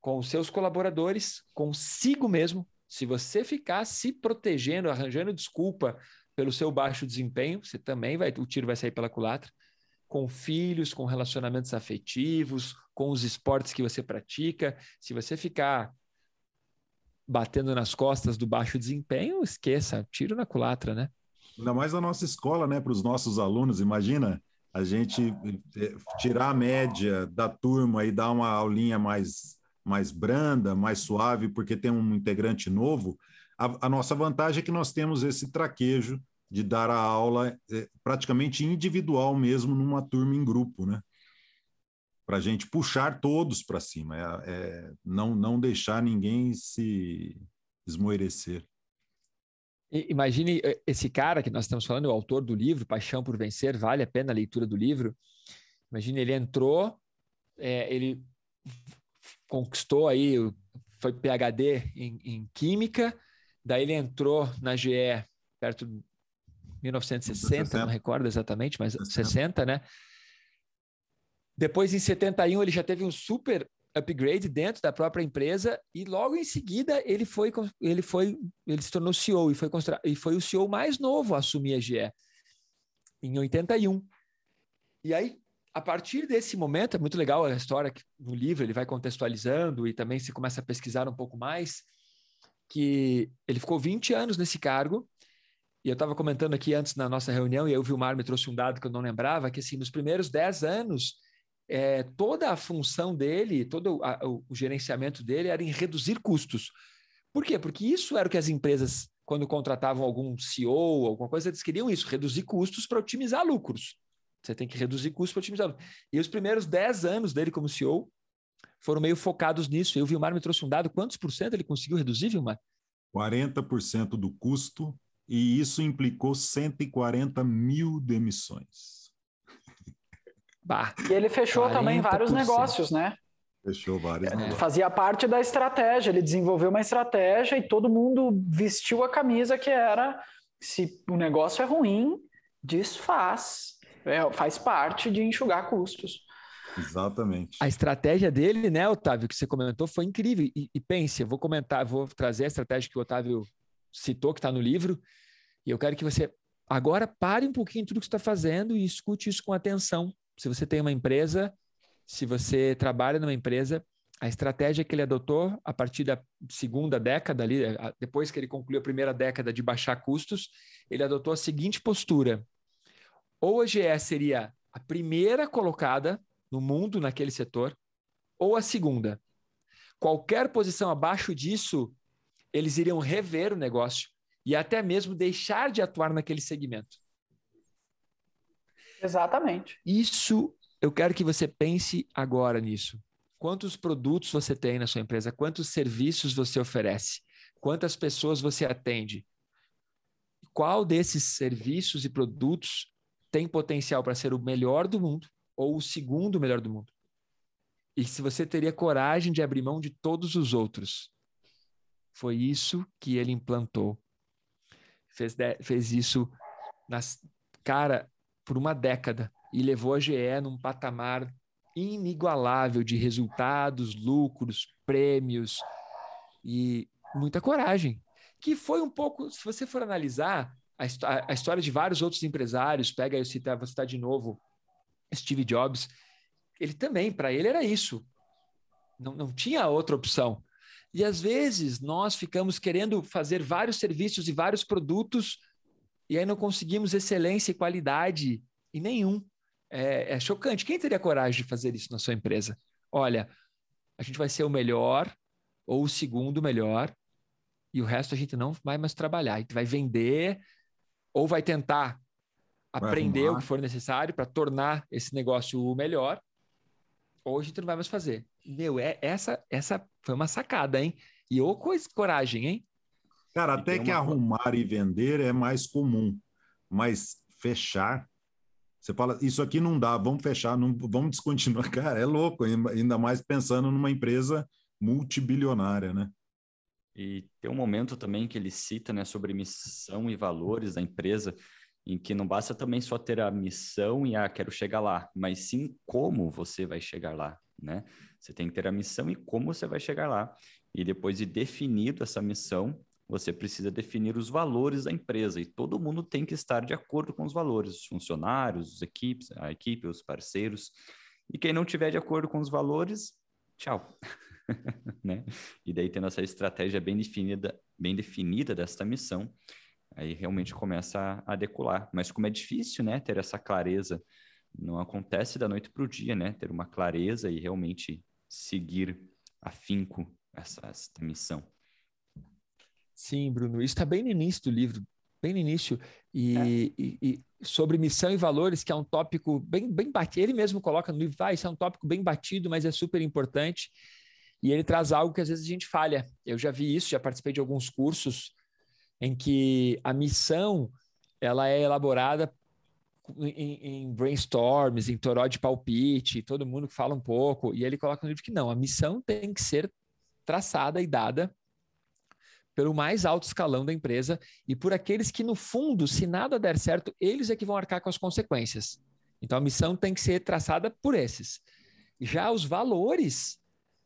Speaker 1: com os seus colaboradores, consigo mesmo. Se você ficar se protegendo, arranjando desculpa pelo seu baixo desempenho, você também vai, o tiro vai sair pela culatra. Com filhos, com relacionamentos afetivos, com os esportes que você pratica. Se você ficar batendo nas costas do baixo desempenho, esqueça, tiro na culatra, né?
Speaker 3: Ainda mais na nossa escola, né? Para os nossos alunos, imagina a gente eh, tirar a média da turma e dar uma aulinha mais, mais branda, mais suave, porque tem um integrante novo. A, a nossa vantagem é que nós temos esse traquejo de dar a aula é, praticamente individual mesmo numa turma em grupo, né? Para a gente puxar todos para cima, é, é, não, não deixar ninguém se esmoerecer.
Speaker 1: Imagine eh, esse cara que nós estamos falando, o autor do livro, Paixão por Vencer, vale a pena a leitura do livro. Imagine ele entrou, é, ele conquistou aí, foi PhD em, em, Química, daí ele entrou na GE perto de 1960, 60. não recordo exatamente, mas 60. 60, né? Depois, em 71, ele já teve um super upgrade dentro da própria empresa e logo em seguida ele foi ele foi ele se tornou CEO e foi e foi o CEO mais novo a assumir a GE em 81. E aí a partir desse momento é muito legal a história que no livro ele vai contextualizando e também se começa a pesquisar um pouco mais que ele ficou 20 anos nesse cargo e eu estava comentando aqui antes na nossa reunião, e aí o Vilmar me trouxe um dado que eu não lembrava, que assim, nos primeiros 10 anos, é, toda a função dele, todo a, o, o gerenciamento dele era em reduzir custos. Por quê? Porque isso era o que as empresas, quando contratavam algum CEO, alguma coisa, eles queriam isso, reduzir custos para otimizar lucros. Você tem que reduzir custos para otimizar. E os primeiros 10 anos dele como CEO foram meio focados nisso. E o Vilmar me trouxe um dado, quantos por cento ele conseguiu reduzir, Vilmar?
Speaker 3: 40% do custo, e isso implicou 140 mil demissões.
Speaker 2: Bah, e ele fechou 40%. também vários negócios, né?
Speaker 3: Fechou vários é, negócios.
Speaker 2: Fazia parte da estratégia, ele desenvolveu uma estratégia e todo mundo vestiu a camisa que era se o negócio é ruim, desfaz. É, faz parte de enxugar custos.
Speaker 3: Exatamente.
Speaker 1: A estratégia dele, né, Otávio, que você comentou, foi incrível. E, e pense, eu vou comentar, vou trazer a estratégia que o Otávio citou, que está no livro, e eu quero que você agora pare um pouquinho tudo que você está fazendo e escute isso com atenção se você tem uma empresa, se você trabalha numa empresa, a estratégia que ele adotou a partir da segunda década, ali, depois que ele concluiu a primeira década de baixar custos, ele adotou a seguinte postura: ou a GE seria a primeira colocada no mundo naquele setor, ou a segunda. Qualquer posição abaixo disso, eles iriam rever o negócio e até mesmo deixar de atuar naquele segmento.
Speaker 2: Exatamente.
Speaker 1: Isso, eu quero que você pense agora nisso. Quantos produtos você tem na sua empresa? Quantos serviços você oferece? Quantas pessoas você atende? Qual desses serviços e produtos tem potencial para ser o melhor do mundo ou o segundo melhor do mundo? E se você teria coragem de abrir mão de todos os outros? Foi isso que ele implantou. Fez, fez isso nas. Cara, por uma década e levou a GE num patamar inigualável de resultados, lucros, prêmios e muita coragem. Que foi um pouco, se você for analisar a, a história de vários outros empresários, pega eu citar, vou citar de novo Steve Jobs, ele também, para ele era isso. Não, não tinha outra opção. E às vezes nós ficamos querendo fazer vários serviços e vários produtos e aí não conseguimos excelência e qualidade em nenhum. É, é chocante. Quem teria coragem de fazer isso na sua empresa? Olha, a gente vai ser o melhor ou o segundo melhor e o resto a gente não vai mais trabalhar. A gente vai vender, ou vai tentar aprender o que for necessário para tornar esse negócio melhor, ou a gente não vai mais fazer. Meu, é, essa, essa foi uma sacada, hein? E ô coisa, coragem, hein?
Speaker 3: Cara, até que uma... arrumar e vender é mais comum, mas fechar, você fala, isso aqui não dá, vamos fechar, não, vamos descontinuar. Cara, é louco, ainda mais pensando numa empresa multibilionária, né?
Speaker 4: E tem um momento também que ele cita né, sobre missão e valores da empresa, em que não basta também só ter a missão e ah, quero chegar lá, mas sim como você vai chegar lá, né? Você tem que ter a missão e como você vai chegar lá. E depois de definido essa missão, você precisa definir os valores da empresa e todo mundo tem que estar de acordo com os valores, os funcionários, os equipes, a equipe, os parceiros. E quem não tiver de acordo com os valores, tchau. né? E daí tendo essa estratégia bem definida, bem definida desta missão, aí realmente começa a, a decolar. Mas como é difícil, né, ter essa clareza, não acontece da noite para o dia, né, ter uma clareza e realmente seguir afinco essa, essa missão.
Speaker 1: Sim, Bruno, isso está bem no início do livro, bem no início, e, é. e, e, sobre missão e valores, que é um tópico bem, bem batido, ele mesmo coloca no livro, ah, isso é um tópico bem batido, mas é super importante, e ele traz algo que às vezes a gente falha. Eu já vi isso, já participei de alguns cursos em que a missão ela é elaborada em, em brainstorms, em toró de palpite, todo mundo fala um pouco, e ele coloca no livro que não, a missão tem que ser traçada e dada pelo mais alto escalão da empresa e por aqueles que, no fundo, se nada der certo, eles é que vão arcar com as consequências. Então, a missão tem que ser traçada por esses. Já os valores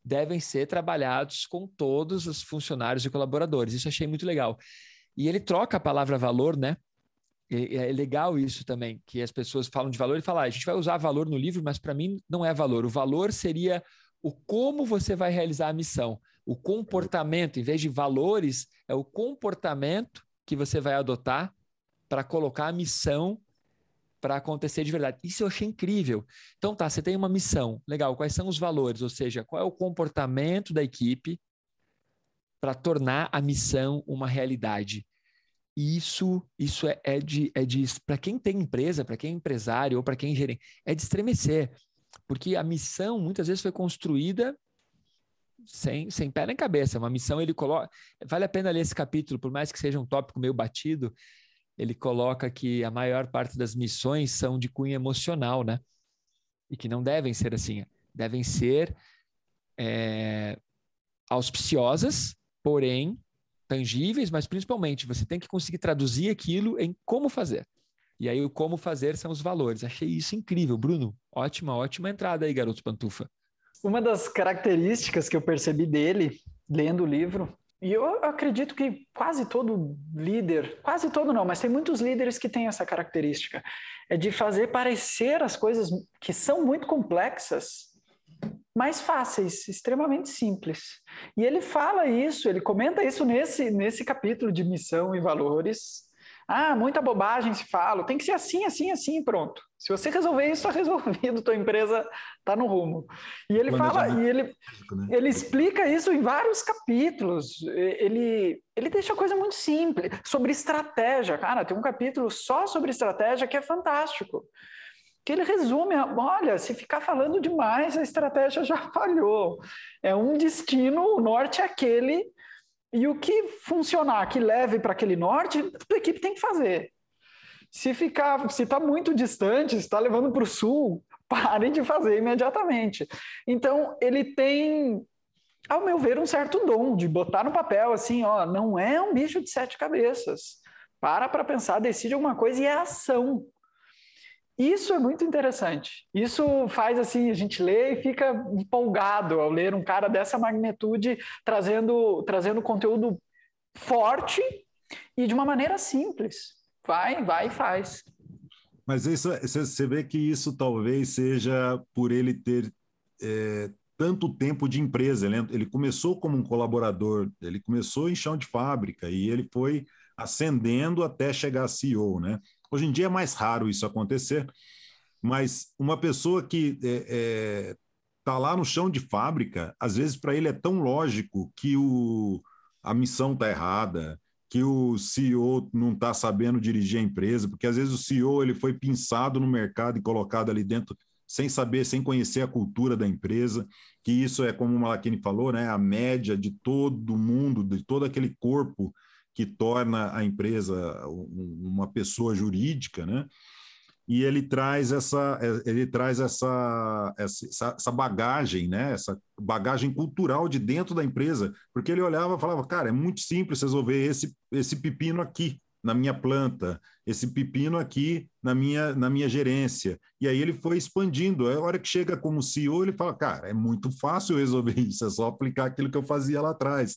Speaker 1: devem ser trabalhados com todos os funcionários e colaboradores. Isso achei muito legal. E ele troca a palavra valor, né? É legal isso também, que as pessoas falam de valor e falam, ah, a gente vai usar valor no livro, mas para mim não é valor. O valor seria o como você vai realizar a missão. O comportamento, em vez de valores, é o comportamento que você vai adotar para colocar a missão para acontecer de verdade. Isso eu achei incrível. Então tá, você tem uma missão, legal, quais são os valores, ou seja, qual é o comportamento da equipe para tornar a missão uma realidade. Isso, isso é, é de, é de para quem tem empresa, para quem é empresário ou para quem é gerente, é de estremecer, porque a missão muitas vezes foi construída sem, sem pé nem cabeça. Uma missão ele coloca, vale a pena ler esse capítulo, por mais que seja um tópico meio batido, ele coloca que a maior parte das missões são de cunho emocional, né? E que não devem ser assim, devem ser é, auspiciosas, porém tangíveis, mas principalmente você tem que conseguir traduzir aquilo em como fazer. E aí o como fazer são os valores. Achei isso incrível, Bruno. Ótima, ótima entrada aí, garoto pantufa.
Speaker 2: Uma das características que eu percebi dele lendo o livro e eu acredito que quase todo líder, quase todo não, mas tem muitos líderes que têm essa característica, é de fazer parecer as coisas que são muito complexas mais fáceis, extremamente simples. E ele fala isso, ele comenta isso nesse, nesse capítulo de missão e valores, ah, muita bobagem se fala, tem que ser assim, assim, assim, pronto. Se você resolver isso, está resolvido, tua empresa está no rumo. E ele fala, e ele, né? ele explica isso em vários capítulos. Ele, ele deixa a coisa muito simples. Sobre estratégia, cara, tem um capítulo só sobre estratégia que é fantástico. Que ele resume, olha, se ficar falando demais, a estratégia já falhou. É um destino, o norte é aquele, e o que funcionar, que leve para aquele norte, a equipe tem que fazer. Se ficar, se está muito distante, está levando para o sul, pare de fazer imediatamente. Então, ele tem, ao meu ver, um certo dom de botar no papel assim, ó, não é um bicho de sete cabeças. Para para pensar, decide alguma coisa e é ação. Isso é muito interessante. Isso faz assim, a gente lê e fica empolgado ao ler um cara dessa magnitude trazendo, trazendo conteúdo forte e de uma maneira simples. Vai, vai e faz.
Speaker 3: Mas isso, você vê que isso talvez seja por ele ter é, tanto tempo de empresa. Ele, ele começou como um colaborador, ele começou em chão de fábrica e ele foi ascendendo até chegar a CEO, né? Hoje em dia é mais raro isso acontecer, mas uma pessoa que está é, é, tá lá no chão de fábrica, às vezes para ele é tão lógico que o, a missão está errada, que o CEO não está sabendo dirigir a empresa, porque às vezes o CEO ele foi pinçado no mercado e colocado ali dentro sem saber, sem conhecer a cultura da empresa, que isso é, como o Malachini falou, né, a média de todo mundo, de todo aquele corpo que torna a empresa uma pessoa jurídica, né? E ele traz essa, ele traz essa, essa, essa bagagem, né? Essa bagagem cultural de dentro da empresa, porque ele olhava e falava, cara, é muito simples resolver esse, esse pepino aqui na minha planta, esse pepino aqui na minha, na minha gerência. E aí ele foi expandindo. A hora que chega como CEO, ele fala, cara, é muito fácil resolver isso, é só aplicar aquilo que eu fazia lá atrás.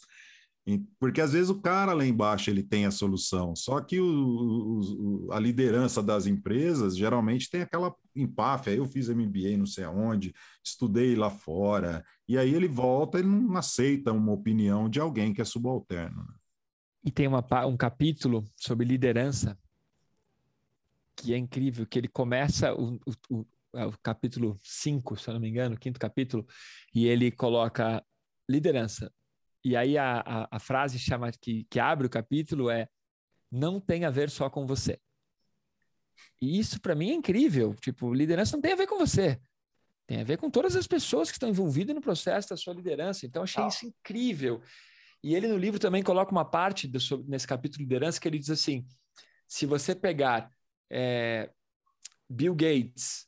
Speaker 3: Porque às vezes o cara lá embaixo ele tem a solução, só que o, o, a liderança das empresas geralmente tem aquela empáfia. Eu fiz MBA não sei aonde, estudei lá fora, e aí ele volta, ele não aceita uma opinião de alguém que é subalterno. Né?
Speaker 1: E tem uma, um capítulo sobre liderança que é incrível, que ele começa o, o, é o capítulo 5, se eu não me engano, o quinto capítulo, e ele coloca liderança. E aí a, a, a frase chama que, que abre o capítulo é não tem a ver só com você. E isso para mim é incrível. Tipo, liderança não tem a ver com você. Tem a ver com todas as pessoas que estão envolvidas no processo da sua liderança. Então, achei ah. isso incrível. E ele no livro também coloca uma parte do, nesse capítulo de liderança que ele diz assim: se você pegar é, Bill Gates,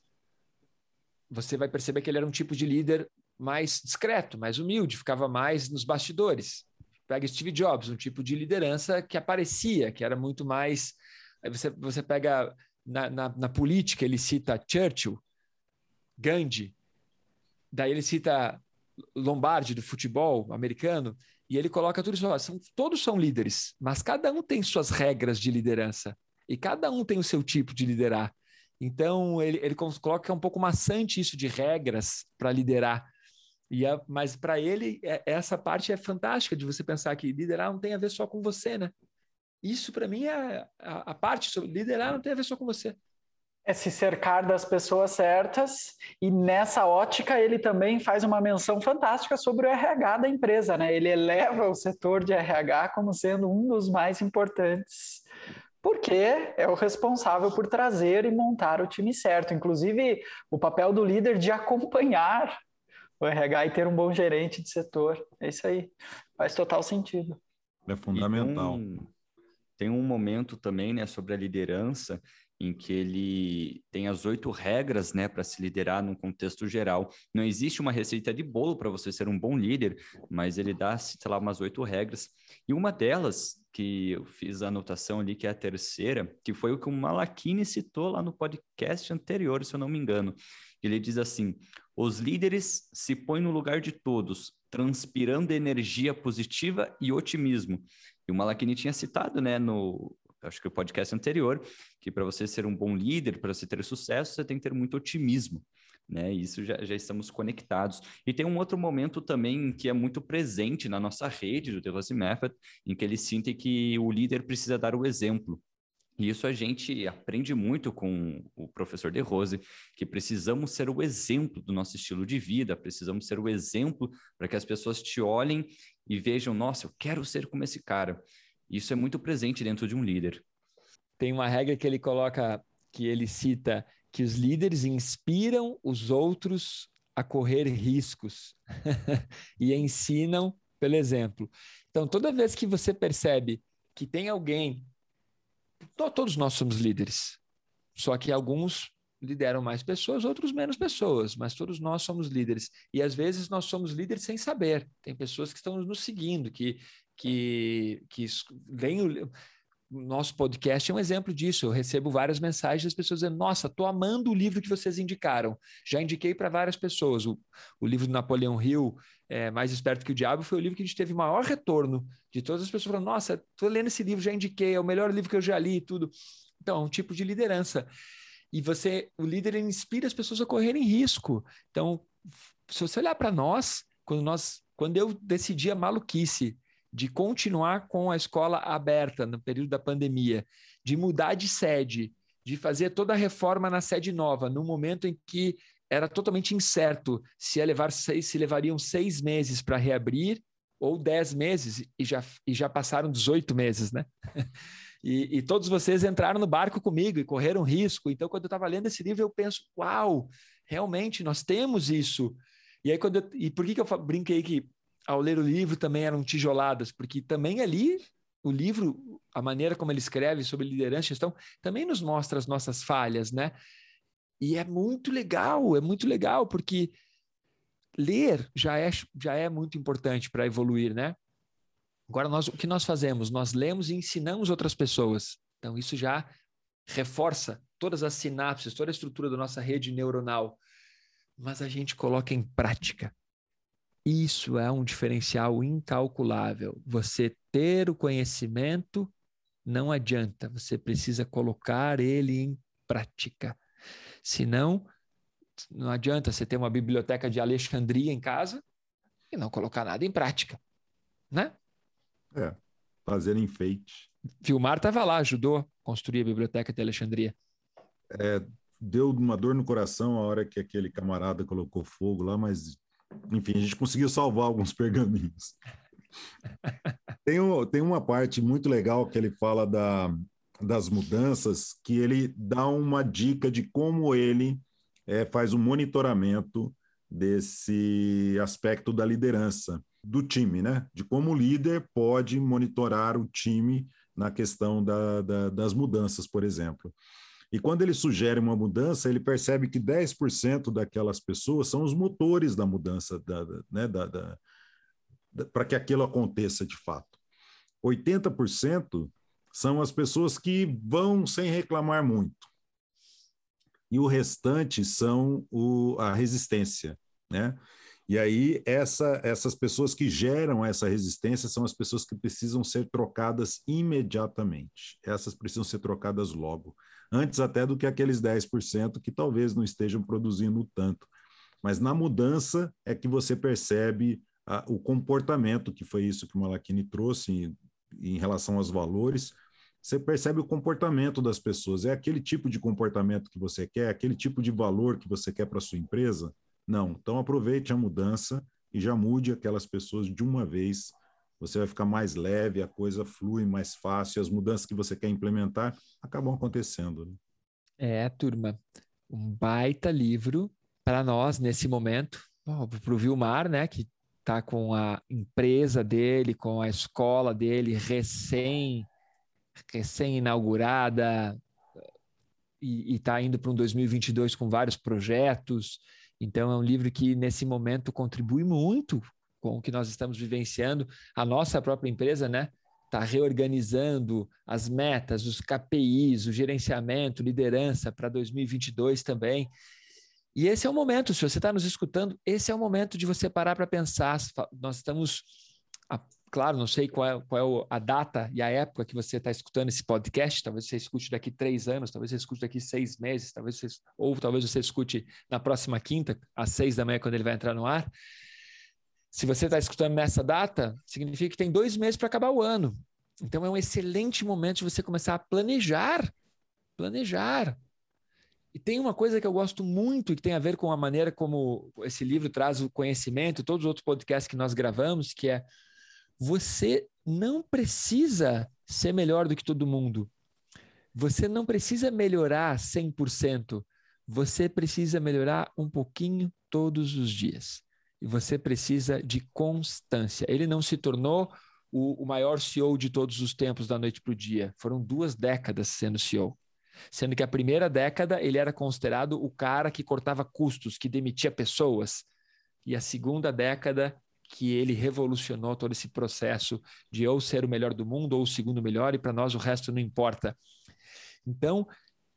Speaker 1: você vai perceber que ele era um tipo de líder mais discreto, mais humilde, ficava mais nos bastidores. Pega Steve Jobs, um tipo de liderança que aparecia, que era muito mais. Aí você, você pega na, na, na política, ele cita Churchill, Gandhi, daí ele cita Lombardi do futebol americano, e ele coloca tudo isso, são, todos são líderes, mas cada um tem suas regras de liderança e cada um tem o seu tipo de liderar. Então ele, ele coloca um pouco maçante isso de regras para liderar. E a, mas para ele é, essa parte é fantástica de você pensar que liderar não tem a ver só com você, né? Isso para mim é a, a parte sobre liderar não tem a ver só com você
Speaker 2: é se cercar das pessoas certas e nessa ótica ele também faz uma menção fantástica sobre o RH da empresa, né? Ele eleva o setor de RH como sendo um dos mais importantes, porque é o responsável por trazer e montar o time certo, inclusive o papel do líder de acompanhar o RH e ter um bom gerente de setor. É isso aí. Faz total sentido.
Speaker 3: É fundamental.
Speaker 4: Um, tem um momento também, né, sobre a liderança em que ele tem as oito regras, né, para se liderar num contexto geral. Não existe uma receita de bolo para você ser um bom líder, mas ele dá, sei lá, umas oito regras. E uma delas, que eu fiz a anotação ali, que é a terceira, que foi o que o Malachini citou lá no podcast anterior, se eu não me engano. Ele diz assim: os líderes se põem no lugar de todos, transpirando energia positiva e otimismo. E o Malachini tinha citado, né, no acho que o podcast anterior, que para você ser um bom líder, para você ter sucesso, você tem que ter muito otimismo. Né? Isso já, já estamos conectados. E tem um outro momento também que é muito presente na nossa rede do The Rose Method, em que eles sentem que o líder precisa dar o exemplo. E isso a gente aprende muito com o professor De Rose, que precisamos ser o exemplo do nosso estilo de vida, precisamos ser o exemplo para que as pessoas te olhem e vejam, nossa, eu quero ser como esse cara. Isso é muito presente dentro de um líder.
Speaker 1: Tem uma regra que ele coloca, que ele cita, que os líderes inspiram os outros a correr riscos e ensinam pelo exemplo. Então, toda vez que você percebe que tem alguém, todos nós somos líderes, só que alguns lideram mais pessoas, outros menos pessoas, mas todos nós somos líderes. E às vezes nós somos líderes sem saber. Tem pessoas que estão nos seguindo, que que, que vem o, nosso podcast é um exemplo disso. Eu recebo várias mensagens das pessoas dizendo: Nossa, estou amando o livro que vocês indicaram. Já indiquei para várias pessoas. O, o livro do Napoleão Hill, é, Mais Esperto que o Diabo, foi o livro que a gente teve maior retorno de todas as pessoas falando: Nossa, estou lendo esse livro, já indiquei, é o melhor livro que eu já li e tudo. Então, é um tipo de liderança. E você, o líder, inspira as pessoas a correrem risco. Então, se você olhar para nós, quando nós, quando eu decidi a maluquice de continuar com a escola aberta no período da pandemia, de mudar de sede, de fazer toda a reforma na sede nova, no momento em que era totalmente incerto se, levar seis, se levariam seis meses para reabrir ou 10 meses, e já, e já passaram 18 meses, né? E, e, todos vocês entraram no barco comigo e correram risco. Então, quando eu estava lendo esse livro, eu penso: uau, realmente nós temos isso. E aí, quando eu, e por que, que eu brinquei que ao ler o livro também eram tijoladas? Porque também ali o livro, a maneira como ele escreve sobre liderança e gestão, também nos mostra as nossas falhas, né? E é muito legal, é muito legal, porque ler já é, já é muito importante para evoluir, né? Agora, nós, o que nós fazemos? Nós lemos e ensinamos outras pessoas. Então, isso já reforça todas as sinapses, toda a estrutura da nossa rede neuronal. Mas a gente coloca em prática. Isso é um diferencial incalculável. Você ter o conhecimento não adianta, você precisa colocar ele em prática. Senão, não adianta você ter uma biblioteca de Alexandria em casa e não colocar nada em prática, né?
Speaker 3: É, fazer enfeite.
Speaker 1: Vilmar estava lá, ajudou a construir a biblioteca de Alexandria.
Speaker 3: É, deu uma dor no coração a hora que aquele camarada colocou fogo lá, mas enfim, a gente conseguiu salvar alguns pergaminhos. tem, um, tem uma parte muito legal que ele fala da, das mudanças, que ele dá uma dica de como ele é, faz um monitoramento desse aspecto da liderança do time, né? De como o líder pode monitorar o time na questão da, da, das mudanças, por exemplo. E quando ele sugere uma mudança, ele percebe que 10% daquelas pessoas são os motores da mudança, da, né, da, da para que aquilo aconteça de fato. 80% são as pessoas que vão sem reclamar muito. E o restante são o, a resistência, né? E aí, essa, essas pessoas que geram essa resistência são as pessoas que precisam ser trocadas imediatamente. Essas precisam ser trocadas logo, antes até do que aqueles 10% que talvez não estejam produzindo tanto. Mas na mudança é que você percebe a, o comportamento, que foi isso que o Malachini trouxe em, em relação aos valores, você percebe o comportamento das pessoas. É aquele tipo de comportamento que você quer, aquele tipo de valor que você quer para sua empresa. Não. Então aproveite a mudança e já mude aquelas pessoas de uma vez. Você vai ficar mais leve, a coisa flui mais fácil, as mudanças que você quer implementar acabam acontecendo. Né?
Speaker 1: É, turma, um baita livro para nós nesse momento, para o Vilmar, né, que está com a empresa dele, com a escola dele recém recém inaugurada e está indo para um 2022 com vários projetos então, é um livro que, nesse momento, contribui muito com o que nós estamos vivenciando. A nossa própria empresa, né? Está reorganizando as metas, os KPIs, o gerenciamento, liderança para 2022 também. E esse é o momento, se você está nos escutando, esse é o momento de você parar para pensar. Nós estamos claro, não sei qual é, qual é a data e a época que você está escutando esse podcast. Talvez você escute daqui três anos, talvez você escute daqui seis meses, talvez você, ou talvez você escute na próxima quinta, às seis da manhã, quando ele vai entrar no ar. Se você está escutando nessa data, significa que tem dois meses para acabar o ano. Então é um excelente momento de você começar a planejar. Planejar. E tem uma coisa que eu gosto muito, que tem a ver com a maneira como esse livro traz o conhecimento, todos os outros podcasts que nós gravamos, que é você não precisa ser melhor do que todo mundo. Você não precisa melhorar 100%. Você precisa melhorar um pouquinho todos os dias. E você precisa de constância. Ele não se tornou o, o maior CEO de todos os tempos da noite para o dia. Foram duas décadas sendo CEO. Sendo que a primeira década ele era considerado o cara que cortava custos, que demitia pessoas. E a segunda década que ele revolucionou todo esse processo de ou ser o melhor do mundo ou o segundo melhor, e para nós o resto não importa. Então,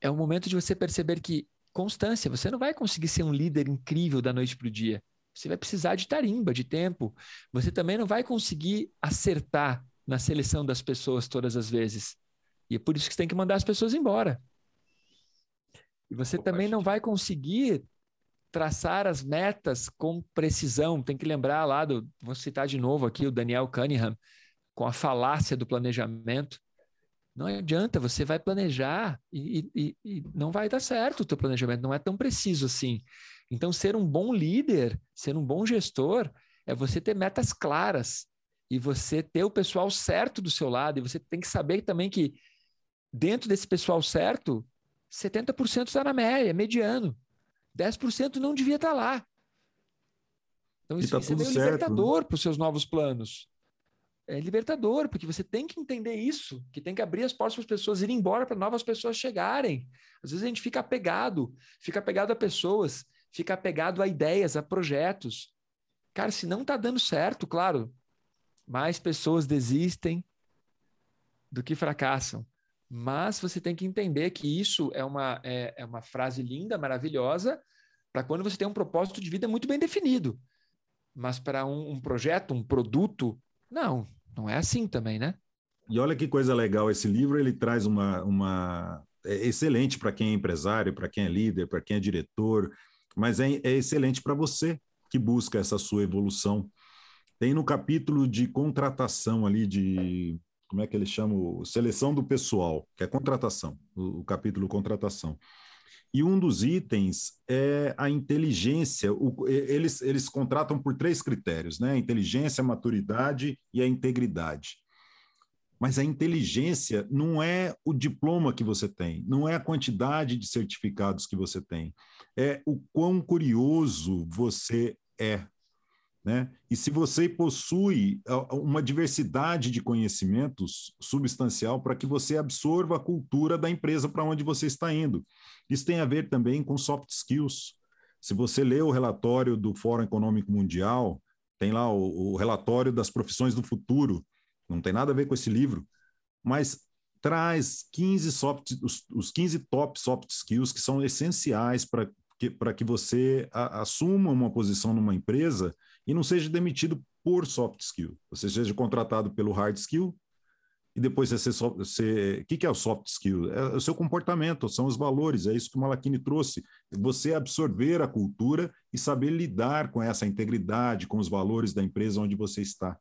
Speaker 1: é o momento de você perceber que constância, você não vai conseguir ser um líder incrível da noite para o dia. Você vai precisar de tarimba, de tempo. Você também não vai conseguir acertar na seleção das pessoas todas as vezes. E é por isso que você tem que mandar as pessoas embora. E você também não vai conseguir traçar as metas com precisão. Tem que lembrar lá do, vou citar de novo aqui o Daniel Cunningham, com a falácia do planejamento. Não adianta, você vai planejar e, e, e não vai dar certo o teu planejamento, não é tão preciso assim. Então, ser um bom líder, ser um bom gestor, é você ter metas claras e você ter o pessoal certo do seu lado, e você tem que saber também que dentro desse pessoal certo, 70% está na média, é mediano. 10% não devia estar tá lá. Então isso,
Speaker 3: tá
Speaker 1: isso é meio
Speaker 3: certo,
Speaker 1: libertador
Speaker 3: né?
Speaker 1: para os seus novos planos. É libertador, porque você tem que entender isso, que tem que abrir as portas para as pessoas irem embora para novas pessoas chegarem. Às vezes a gente fica apegado, fica apegado a pessoas, fica apegado a ideias, a projetos. Cara, se não está dando certo, claro, mais pessoas desistem do que fracassam. Mas você tem que entender que isso é uma, é, é uma frase linda, maravilhosa, para quando você tem um propósito de vida muito bem definido. Mas para um, um projeto, um produto, não, não é assim também, né?
Speaker 3: E olha que coisa legal, esse livro ele traz uma, uma é excelente para quem é empresário, para quem é líder, para quem é diretor, mas é, é excelente para você que busca essa sua evolução. Tem no capítulo de contratação ali de como é que ele chama? Seleção do pessoal, que é contratação, o, o capítulo contratação. E um dos itens é a inteligência. O, eles, eles contratam por três critérios, né? A inteligência, a maturidade e a integridade. Mas a inteligência não é o diploma que você tem, não é a quantidade de certificados que você tem, é o quão curioso você é né? E se você possui uma diversidade de conhecimentos substancial para que você absorva a cultura da empresa para onde você está indo. Isso tem a ver também com soft skills. Se você lê o relatório do Fórum Econômico Mundial, tem lá o, o relatório das profissões do futuro, não tem nada a ver com esse livro, mas traz 15 soft, os, os 15 top soft skills que são essenciais para que, que você a, assuma uma posição numa empresa e não seja demitido por soft skill. Você seja contratado pelo hard skill e depois você, você o que, é o soft skill? É o seu comportamento, são os valores, é isso que o Malachini trouxe. Você absorver a cultura e saber lidar com essa integridade, com os valores da empresa onde você está.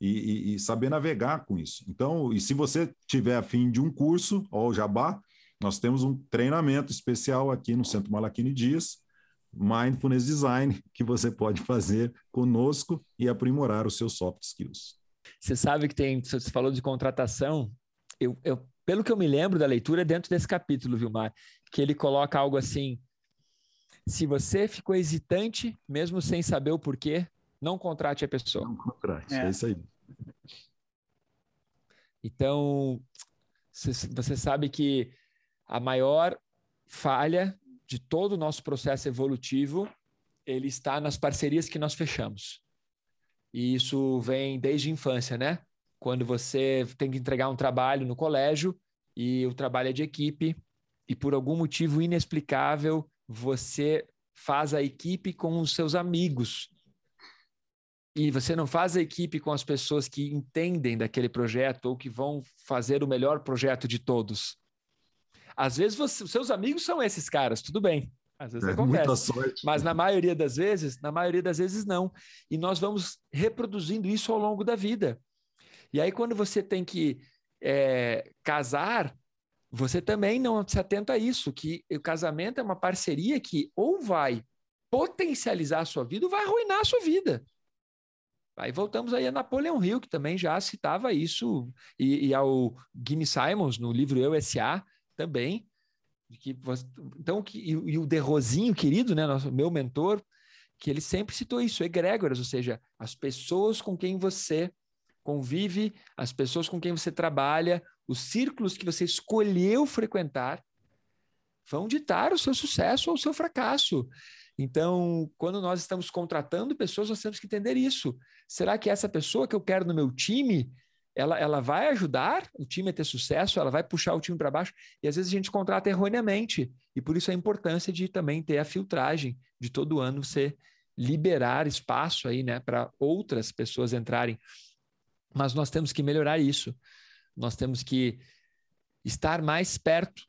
Speaker 3: E, e, e saber navegar com isso. Então, e se você tiver afim de um curso, ó, o Jabá, nós temos um treinamento especial aqui no Centro Malachini Dias, Mindfulness Design, que você pode fazer conosco e aprimorar os seus soft skills.
Speaker 1: Você sabe que tem, você falou de contratação, eu, eu, pelo que eu me lembro da leitura, é dentro desse capítulo, Vilmar, que ele coloca algo assim: se você ficou hesitante, mesmo sem saber o porquê, não contrate a pessoa.
Speaker 3: Não contrate, é, é isso aí.
Speaker 1: Então, você sabe que a maior falha de todo o nosso processo evolutivo, ele está nas parcerias que nós fechamos. E isso vem desde a infância, né? Quando você tem que entregar um trabalho no colégio e o trabalho é de equipe e por algum motivo inexplicável você faz a equipe com os seus amigos. E você não faz a equipe com as pessoas que entendem daquele projeto ou que vão fazer o melhor projeto de todos. Às vezes você, seus amigos são esses caras, tudo bem. Às vezes é, acontece. Mas na maioria das vezes, na maioria das vezes não. E nós vamos reproduzindo isso ao longo da vida. E aí quando você tem que é, casar, você também não se atenta a isso, que o casamento é uma parceria que ou vai potencializar a sua vida ou vai arruinar a sua vida. Aí voltamos aí a Napoleão Hill, que também já citava isso, e, e ao Guinness Simons, no livro Eu S.A., também. Que, então, que, e, e o Derrozinho, querido, né, nosso, meu mentor, que ele sempre citou isso, egrégoras, ou seja, as pessoas com quem você convive, as pessoas com quem você trabalha, os círculos que você escolheu frequentar, vão ditar o seu sucesso ou o seu fracasso. Então, quando nós estamos contratando pessoas, nós temos que entender isso. Será que essa pessoa que eu quero no meu time, ela, ela vai ajudar o time a ter sucesso, ela vai puxar o time para baixo, e às vezes a gente contrata erroneamente. E por isso a importância de também ter a filtragem, de todo ano você liberar espaço aí, né, para outras pessoas entrarem. Mas nós temos que melhorar isso. Nós temos que estar mais perto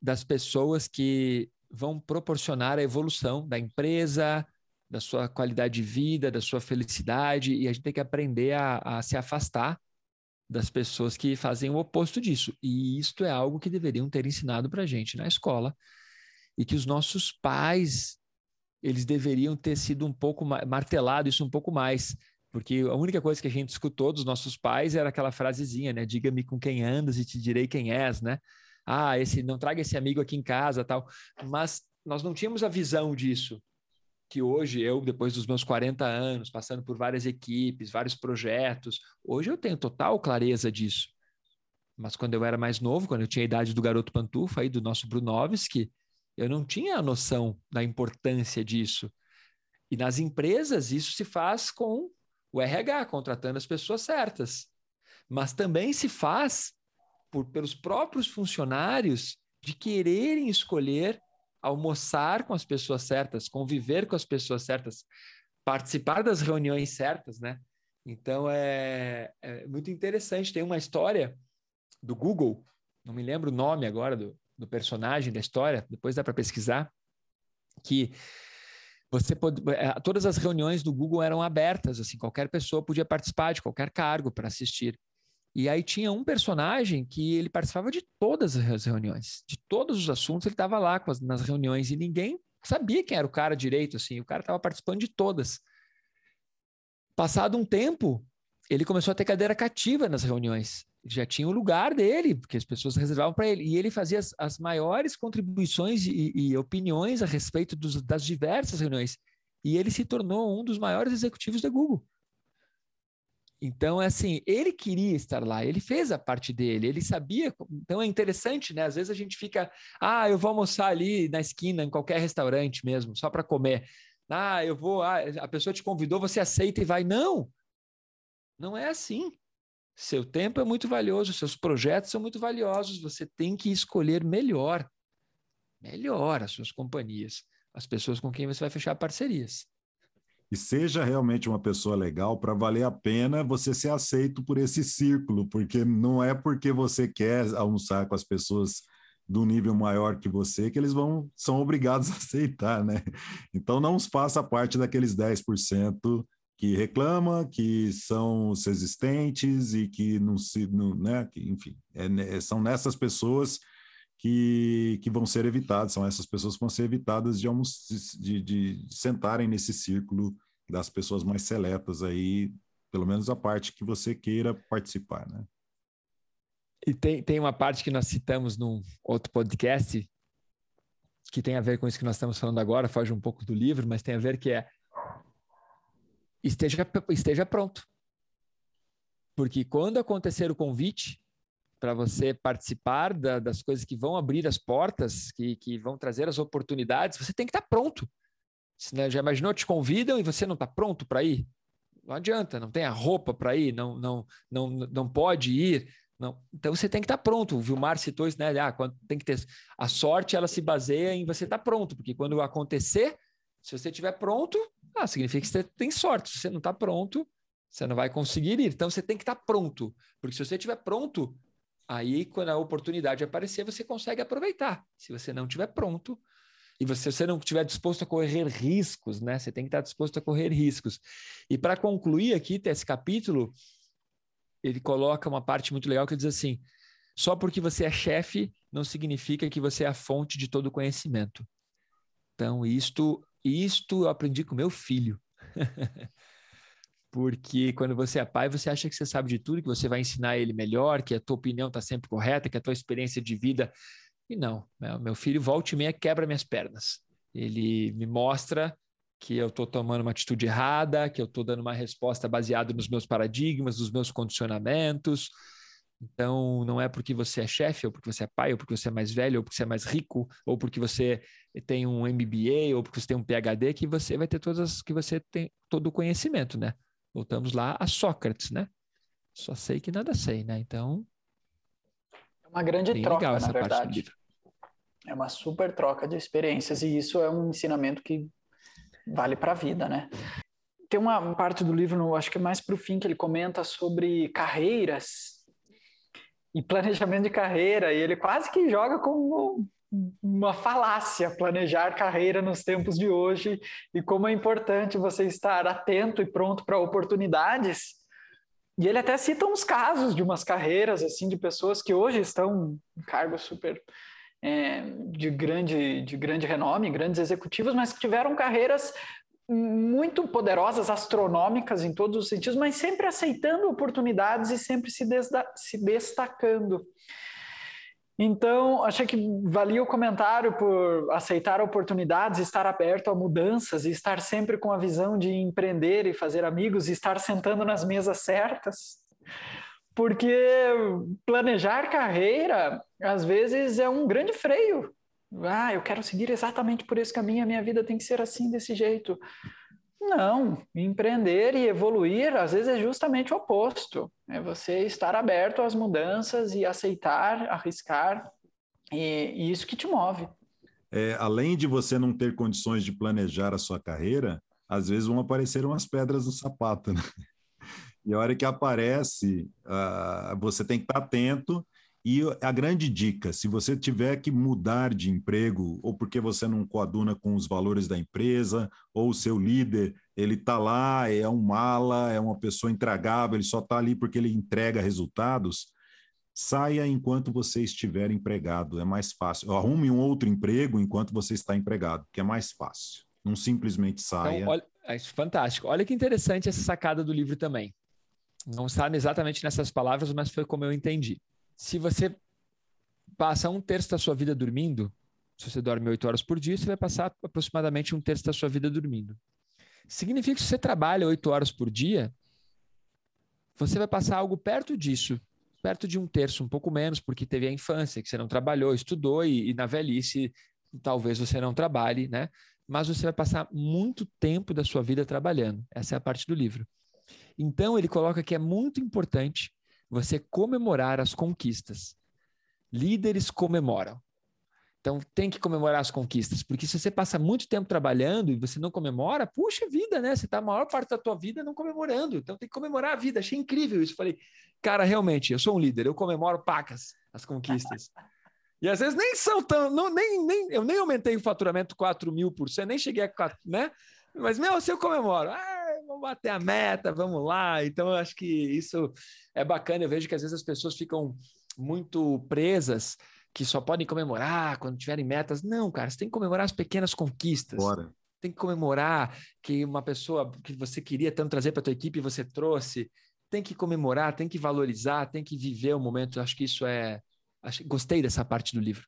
Speaker 1: das pessoas que vão proporcionar a evolução da empresa, da sua qualidade de vida, da sua felicidade, e a gente tem que aprender a, a se afastar das pessoas que fazem o oposto disso. E isto é algo que deveriam ter ensinado para a gente na escola e que os nossos pais eles deveriam ter sido um pouco martelado isso um pouco mais. Porque a única coisa que a gente escutou dos nossos pais era aquela frasezinha, né? Diga-me com quem andas e te direi quem és, né? Ah, esse não traga esse amigo aqui em casa, tal. Mas nós não tínhamos a visão disso. Que hoje eu, depois dos meus 40 anos, passando por várias equipes, vários projetos, hoje eu tenho total clareza disso. Mas quando eu era mais novo, quando eu tinha a idade do garoto pantufa aí do nosso Brunovski, eu não tinha a noção da importância disso. E nas empresas isso se faz com o RH, contratando as pessoas certas. Mas também se faz por, pelos próprios funcionários de quererem escolher almoçar com as pessoas certas, conviver com as pessoas certas, participar das reuniões certas, né? Então é, é muito interessante. Tem uma história do Google, não me lembro o nome agora do, do personagem da história, depois dá para pesquisar, que você pode, é, todas as reuniões do Google eram abertas, assim, qualquer pessoa podia participar de qualquer cargo para assistir. E aí tinha um personagem que ele participava de todas as reuniões, de todos os assuntos, ele estava lá as, nas reuniões e ninguém sabia quem era o cara direito, assim, o cara estava participando de todas. Passado um tempo, ele começou a ter cadeira cativa nas reuniões já tinha o lugar dele, porque as pessoas reservavam para ele. E ele fazia as, as maiores contribuições e, e opiniões a respeito dos, das diversas reuniões. E ele se tornou um dos maiores executivos da Google. Então, é assim, ele queria estar lá, ele fez a parte dele, ele sabia. Então, é interessante, né? Às vezes a gente fica, ah, eu vou almoçar ali na esquina, em qualquer restaurante mesmo, só para comer. Ah, eu vou, ah, a pessoa te convidou, você aceita e vai. Não, não é assim. Seu tempo é muito valioso, seus projetos são muito valiosos, você tem que escolher melhor, melhor as suas companhias, as pessoas com quem você vai fechar parcerias.
Speaker 3: E seja realmente uma pessoa legal para valer a pena você ser aceito por esse círculo, porque não é porque você quer almoçar com as pessoas do nível maior que você que eles vão são obrigados a aceitar, né? Então não faça parte daqueles 10% que reclama, que são os resistentes e que não se, não, né, que, enfim, é, são nessas pessoas que, que vão ser evitadas, são essas pessoas que vão ser evitadas de, de, de sentarem nesse círculo das pessoas mais seletas aí, pelo menos a parte que você queira participar, né?
Speaker 1: E tem, tem uma parte que nós citamos num outro podcast que tem a ver com isso que nós estamos falando agora, foge um pouco do livro, mas tem a ver que é esteja, esteja pronto. Porque quando acontecer o convite para você participar da, das coisas que vão abrir as portas, que, que vão trazer as oportunidades, você tem que estar tá pronto. Né, já imaginou, te convidam e você não está pronto para ir? Não adianta, não tem a roupa para ir, não, não, não, não pode ir. Não. Então você tem que estar tá pronto. O Vilmar citou isso, né? Ah, quando tem que ter. A sorte ela se baseia em você estar tá pronto, porque quando acontecer, se você estiver pronto, ah, significa que você tem sorte. Se você não está pronto, você não vai conseguir ir. Então você tem que estar tá pronto. Porque se você estiver pronto, aí quando a oportunidade aparecer, você consegue aproveitar. Se você não estiver pronto, e você, se você não estiver disposto a correr riscos, né? Você tem que estar disposto a correr riscos. E para concluir aqui esse capítulo, ele coloca uma parte muito legal que diz assim: só porque você é chefe não significa que você é a fonte de todo conhecimento. Então, isto isto eu aprendi com meu filho. Porque quando você é pai, você acha que você sabe de tudo, que você vai ensinar ele melhor, que a tua opinião está sempre correta, que a tua experiência de vida. E não, meu filho volta e meia quebra minhas pernas. Ele me mostra que eu estou tomando uma atitude errada, que eu estou dando uma resposta baseada nos meus paradigmas, nos meus condicionamentos, então, não é porque você é chefe, ou porque você é pai, ou porque você é mais velho, ou porque você é mais rico, ou porque você tem um MBA, ou porque você tem um PhD, que você vai ter todas que você tem todo o conhecimento, né? Voltamos lá a Sócrates, né? Só sei que nada sei, né? Então.
Speaker 2: É uma grande troca, na verdade. É uma super troca de experiências, e isso é um ensinamento que vale para a vida, né? Tem uma parte do livro, acho que é mais para o fim, que ele comenta sobre carreiras e planejamento de carreira, e ele quase que joga como uma falácia planejar carreira nos tempos de hoje e como é importante você estar atento e pronto para oportunidades. E ele até cita uns casos de umas carreiras assim de pessoas que hoje estão em cargos super é, de grande de grande renome, grandes executivos, mas que tiveram carreiras muito poderosas, astronômicas em todos os sentidos, mas sempre aceitando oportunidades e sempre se, se destacando. Então, achei que valia o comentário por aceitar oportunidades, estar aberto a mudanças e estar sempre com a visão de empreender e fazer amigos e estar sentando nas mesas certas. Porque planejar carreira, às vezes, é um grande freio. Ah, eu quero seguir exatamente por esse caminho, a minha vida tem que ser assim, desse jeito. Não, empreender e evoluir às vezes é justamente o oposto. É você estar aberto às mudanças e aceitar, arriscar, e, e isso que te move.
Speaker 3: É, além de você não ter condições de planejar a sua carreira, às vezes vão aparecer umas pedras no sapato, né? E a hora que aparece, uh, você tem que estar atento e a grande dica, se você tiver que mudar de emprego, ou porque você não coaduna com os valores da empresa, ou o seu líder, ele está lá, é um mala, é uma pessoa intragável, ele só está ali porque ele entrega resultados, saia enquanto você estiver empregado, é mais fácil. Arrume um outro emprego enquanto você está empregado, que é mais fácil. Não simplesmente então, saia.
Speaker 1: Então, olha, é fantástico. Olha que interessante essa sacada do livro também. Não está exatamente nessas palavras, mas foi como eu entendi se você passa um terço da sua vida dormindo, se você dorme oito horas por dia, você vai passar aproximadamente um terço da sua vida dormindo. Significa que se você trabalha oito horas por dia, você vai passar algo perto disso, perto de um terço, um pouco menos, porque teve a infância, que você não trabalhou, estudou e, e na velhice talvez você não trabalhe, né? Mas você vai passar muito tempo da sua vida trabalhando. Essa é a parte do livro. Então ele coloca que é muito importante você comemorar as conquistas. Líderes comemoram. Então tem que comemorar as conquistas, porque se você passa muito tempo trabalhando e você não comemora, puxa vida, né? Você está a maior parte da tua vida não comemorando. Então tem que comemorar a vida. Achei incrível isso. Falei, cara, realmente, eu sou um líder, eu comemoro pacas as conquistas. E às vezes nem são tão, não, nem, nem, eu nem aumentei o faturamento 4 mil por cento, nem cheguei a 4, né? Mas, meu, se eu comemoro, ah, bater a meta, vamos lá. Então, eu acho que isso é bacana. Eu vejo que às vezes as pessoas ficam muito presas, que só podem comemorar quando tiverem metas. Não, cara, você tem que comemorar as pequenas conquistas.
Speaker 3: Bora.
Speaker 1: Tem que comemorar que uma pessoa que você queria tanto trazer para a tua equipe você trouxe. Tem que comemorar, tem que valorizar, tem que viver o momento. Eu acho que isso é. Gostei dessa parte do livro.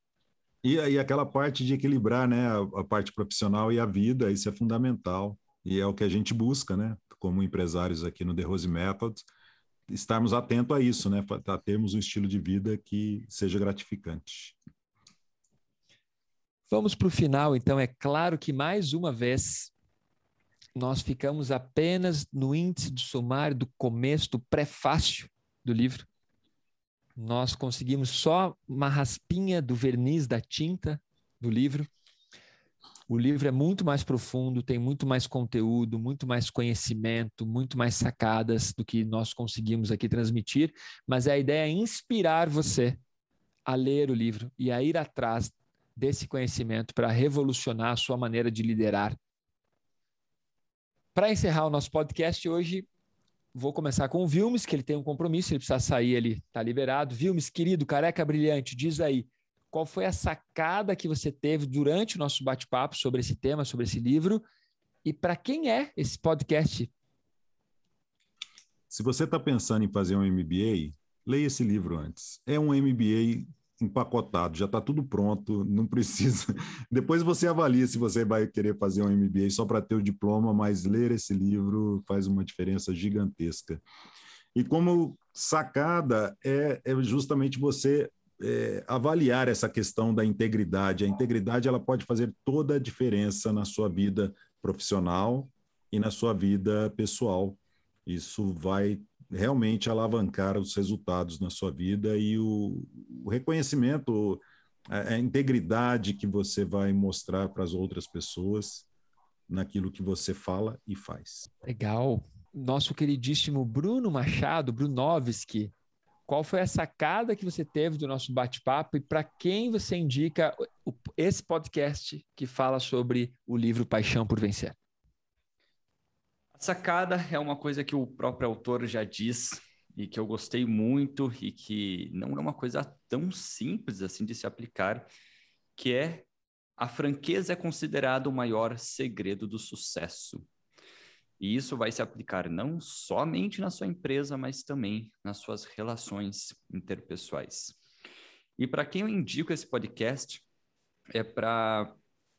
Speaker 3: E, e aquela parte de equilibrar né, a, a parte profissional e a vida, isso é fundamental. E é o que a gente busca, né? Como empresários aqui no The Rose Method, estarmos atentos a isso, né? Para termos um estilo de vida que seja gratificante.
Speaker 1: Vamos para o final, então. É claro que, mais uma vez, nós ficamos apenas no índice do sumário do começo, do prefácio do livro. Nós conseguimos só uma raspinha do verniz da tinta do livro. O livro é muito mais profundo, tem muito mais conteúdo, muito mais conhecimento, muito mais sacadas do que nós conseguimos aqui transmitir, mas a ideia é inspirar você a ler o livro e a ir atrás desse conhecimento para revolucionar a sua maneira de liderar. Para encerrar o nosso podcast hoje, vou começar com o Vilmes, que ele tem um compromisso, ele precisa sair, ele está liberado. Vilmes, querido, careca brilhante, diz aí, qual foi a sacada que você teve durante o nosso bate-papo sobre esse tema, sobre esse livro? E para quem é esse podcast?
Speaker 3: Se você está pensando em fazer um MBA, leia esse livro antes. É um MBA empacotado, já está tudo pronto, não precisa. Depois você avalia se você vai querer fazer um MBA só para ter o diploma, mas ler esse livro faz uma diferença gigantesca. E como sacada é, é justamente você é, avaliar essa questão da integridade. A integridade ela pode fazer toda a diferença na sua vida profissional e na sua vida pessoal. Isso vai realmente alavancar os resultados na sua vida e o, o reconhecimento, a, a integridade que você vai mostrar para as outras pessoas naquilo que você fala e faz.
Speaker 1: Legal. Nosso queridíssimo Bruno Machado, Brunovski, qual foi a sacada que você teve do nosso bate-papo e para quem você indica esse podcast que fala sobre o livro Paixão por Vencer?
Speaker 4: A sacada é uma coisa que o próprio autor já diz e que eu gostei muito e que não é uma coisa tão simples assim de se aplicar, que é a franqueza é considerada o maior segredo do sucesso. E isso vai se aplicar não somente na sua empresa, mas também nas suas relações interpessoais. E para quem eu indico esse podcast, é para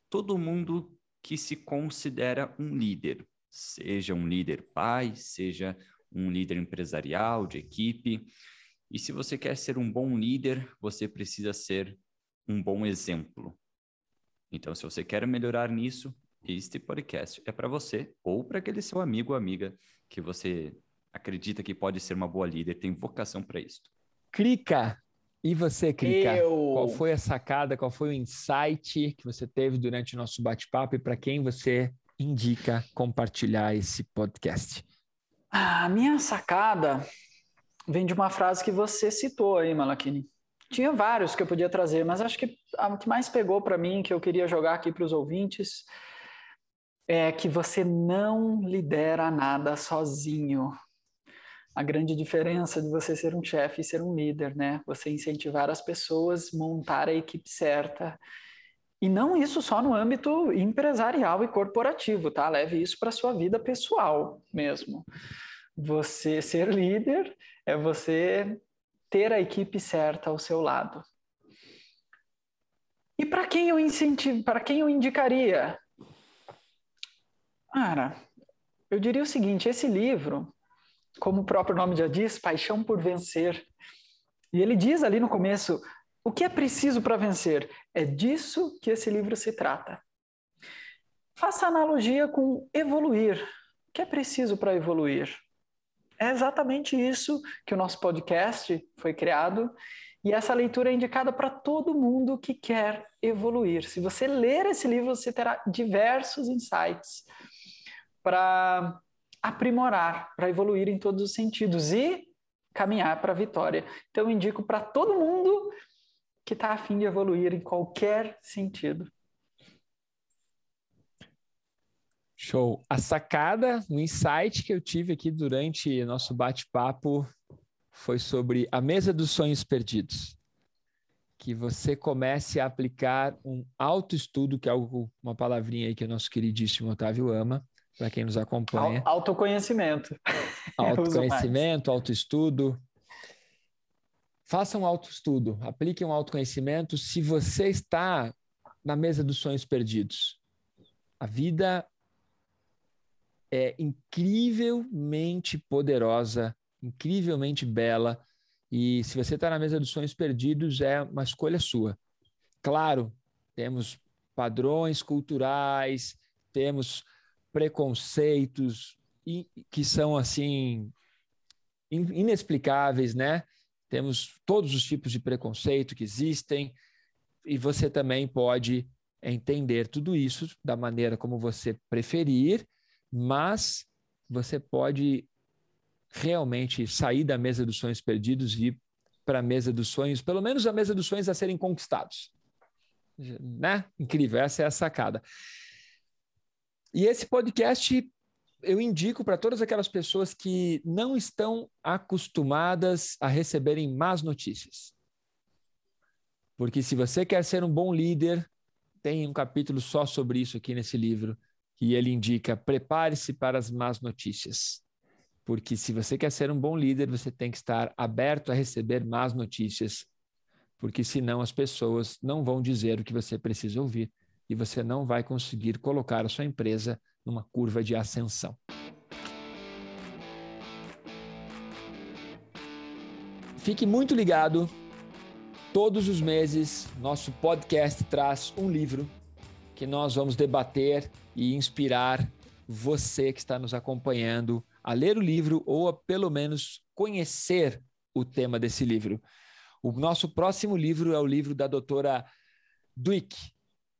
Speaker 4: todo mundo que se considera um líder, seja um líder pai, seja um líder empresarial, de equipe. E se você quer ser um bom líder, você precisa ser um bom exemplo. Então, se você quer melhorar nisso, este podcast é para você ou para aquele seu amigo ou amiga que você acredita que pode ser uma boa líder, tem vocação para isso.
Speaker 1: Clica! E você, Clica?
Speaker 2: Eu...
Speaker 1: Qual foi a sacada, qual foi o insight que você teve durante o nosso bate-papo e para quem você indica compartilhar esse podcast?
Speaker 2: A minha sacada vem de uma frase que você citou aí, Malakini. Tinha vários que eu podia trazer, mas acho que a que mais pegou para mim, que eu queria jogar aqui para os ouvintes, é que você não lidera nada sozinho. A grande diferença de você ser um chefe e ser um líder, né? Você incentivar as pessoas, montar a equipe certa. E não isso só no âmbito empresarial e corporativo, tá? Leve isso para sua vida pessoal mesmo. Você ser líder é você ter a equipe certa ao seu lado. E para quem eu incentivo, para quem eu indicaria? Cara, eu diria o seguinte: esse livro, como o próprio nome já diz, Paixão por Vencer, e ele diz ali no começo: o que é preciso para vencer? É disso que esse livro se trata. Faça analogia com evoluir. O que é preciso para evoluir? É exatamente isso que o nosso podcast foi criado e essa leitura é indicada para todo mundo que quer evoluir. Se você ler esse livro, você terá diversos insights para aprimorar, para evoluir em todos os sentidos e caminhar para a vitória. Então, eu indico para todo mundo que está afim de evoluir em qualquer sentido.
Speaker 1: Show. A sacada, o insight que eu tive aqui durante nosso bate-papo foi sobre a mesa dos sonhos perdidos. Que você comece a aplicar um autoestudo, que é algo, uma palavrinha aí que o nosso queridíssimo Otávio ama, para quem nos acompanha.
Speaker 2: Autoconhecimento.
Speaker 1: Autoconhecimento, autoestudo. Faça um autoestudo, aplique um autoconhecimento se você está na mesa dos sonhos perdidos. A vida é incrivelmente poderosa, incrivelmente bela, e se você está na mesa dos sonhos perdidos, é uma escolha sua. Claro, temos padrões culturais, temos preconceitos que são assim inexplicáveis, né? Temos todos os tipos de preconceito que existem e você também pode entender tudo isso da maneira como você preferir, mas você pode realmente sair da mesa dos sonhos perdidos e ir para a mesa dos sonhos, pelo menos a mesa dos sonhos a serem conquistados. Né? Incrível, essa é a sacada. E esse podcast eu indico para todas aquelas pessoas que não estão acostumadas a receberem más notícias. Porque se você quer ser um bom líder, tem um capítulo só sobre isso aqui nesse livro, que ele indica: prepare-se para as más notícias. Porque se você quer ser um bom líder, você tem que estar aberto a receber más notícias. Porque senão as pessoas não vão dizer o que você precisa ouvir e você não vai conseguir colocar a sua empresa numa curva de ascensão. Fique muito ligado. Todos os meses, nosso podcast traz um livro que nós vamos debater e inspirar você que está nos acompanhando a ler o livro ou a pelo menos conhecer o tema desse livro. O nosso próximo livro é o livro da doutora Duick,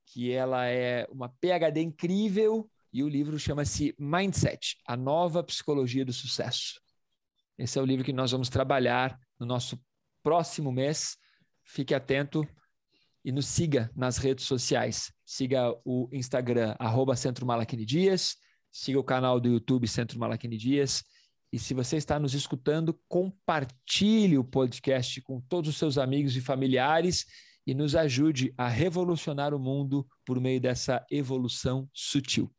Speaker 1: que ela é uma PhD incrível e o livro chama-se Mindset, a nova psicologia do sucesso. Esse é o livro que nós vamos trabalhar no nosso próximo mês. Fique atento e nos siga nas redes sociais. Siga o Instagram, arroba Centro Malaquini Dias, siga o canal do YouTube Centro Malaquini Dias. E se você está nos escutando, compartilhe o podcast com todos os seus amigos e familiares e nos ajude a revolucionar o mundo por meio dessa evolução sutil.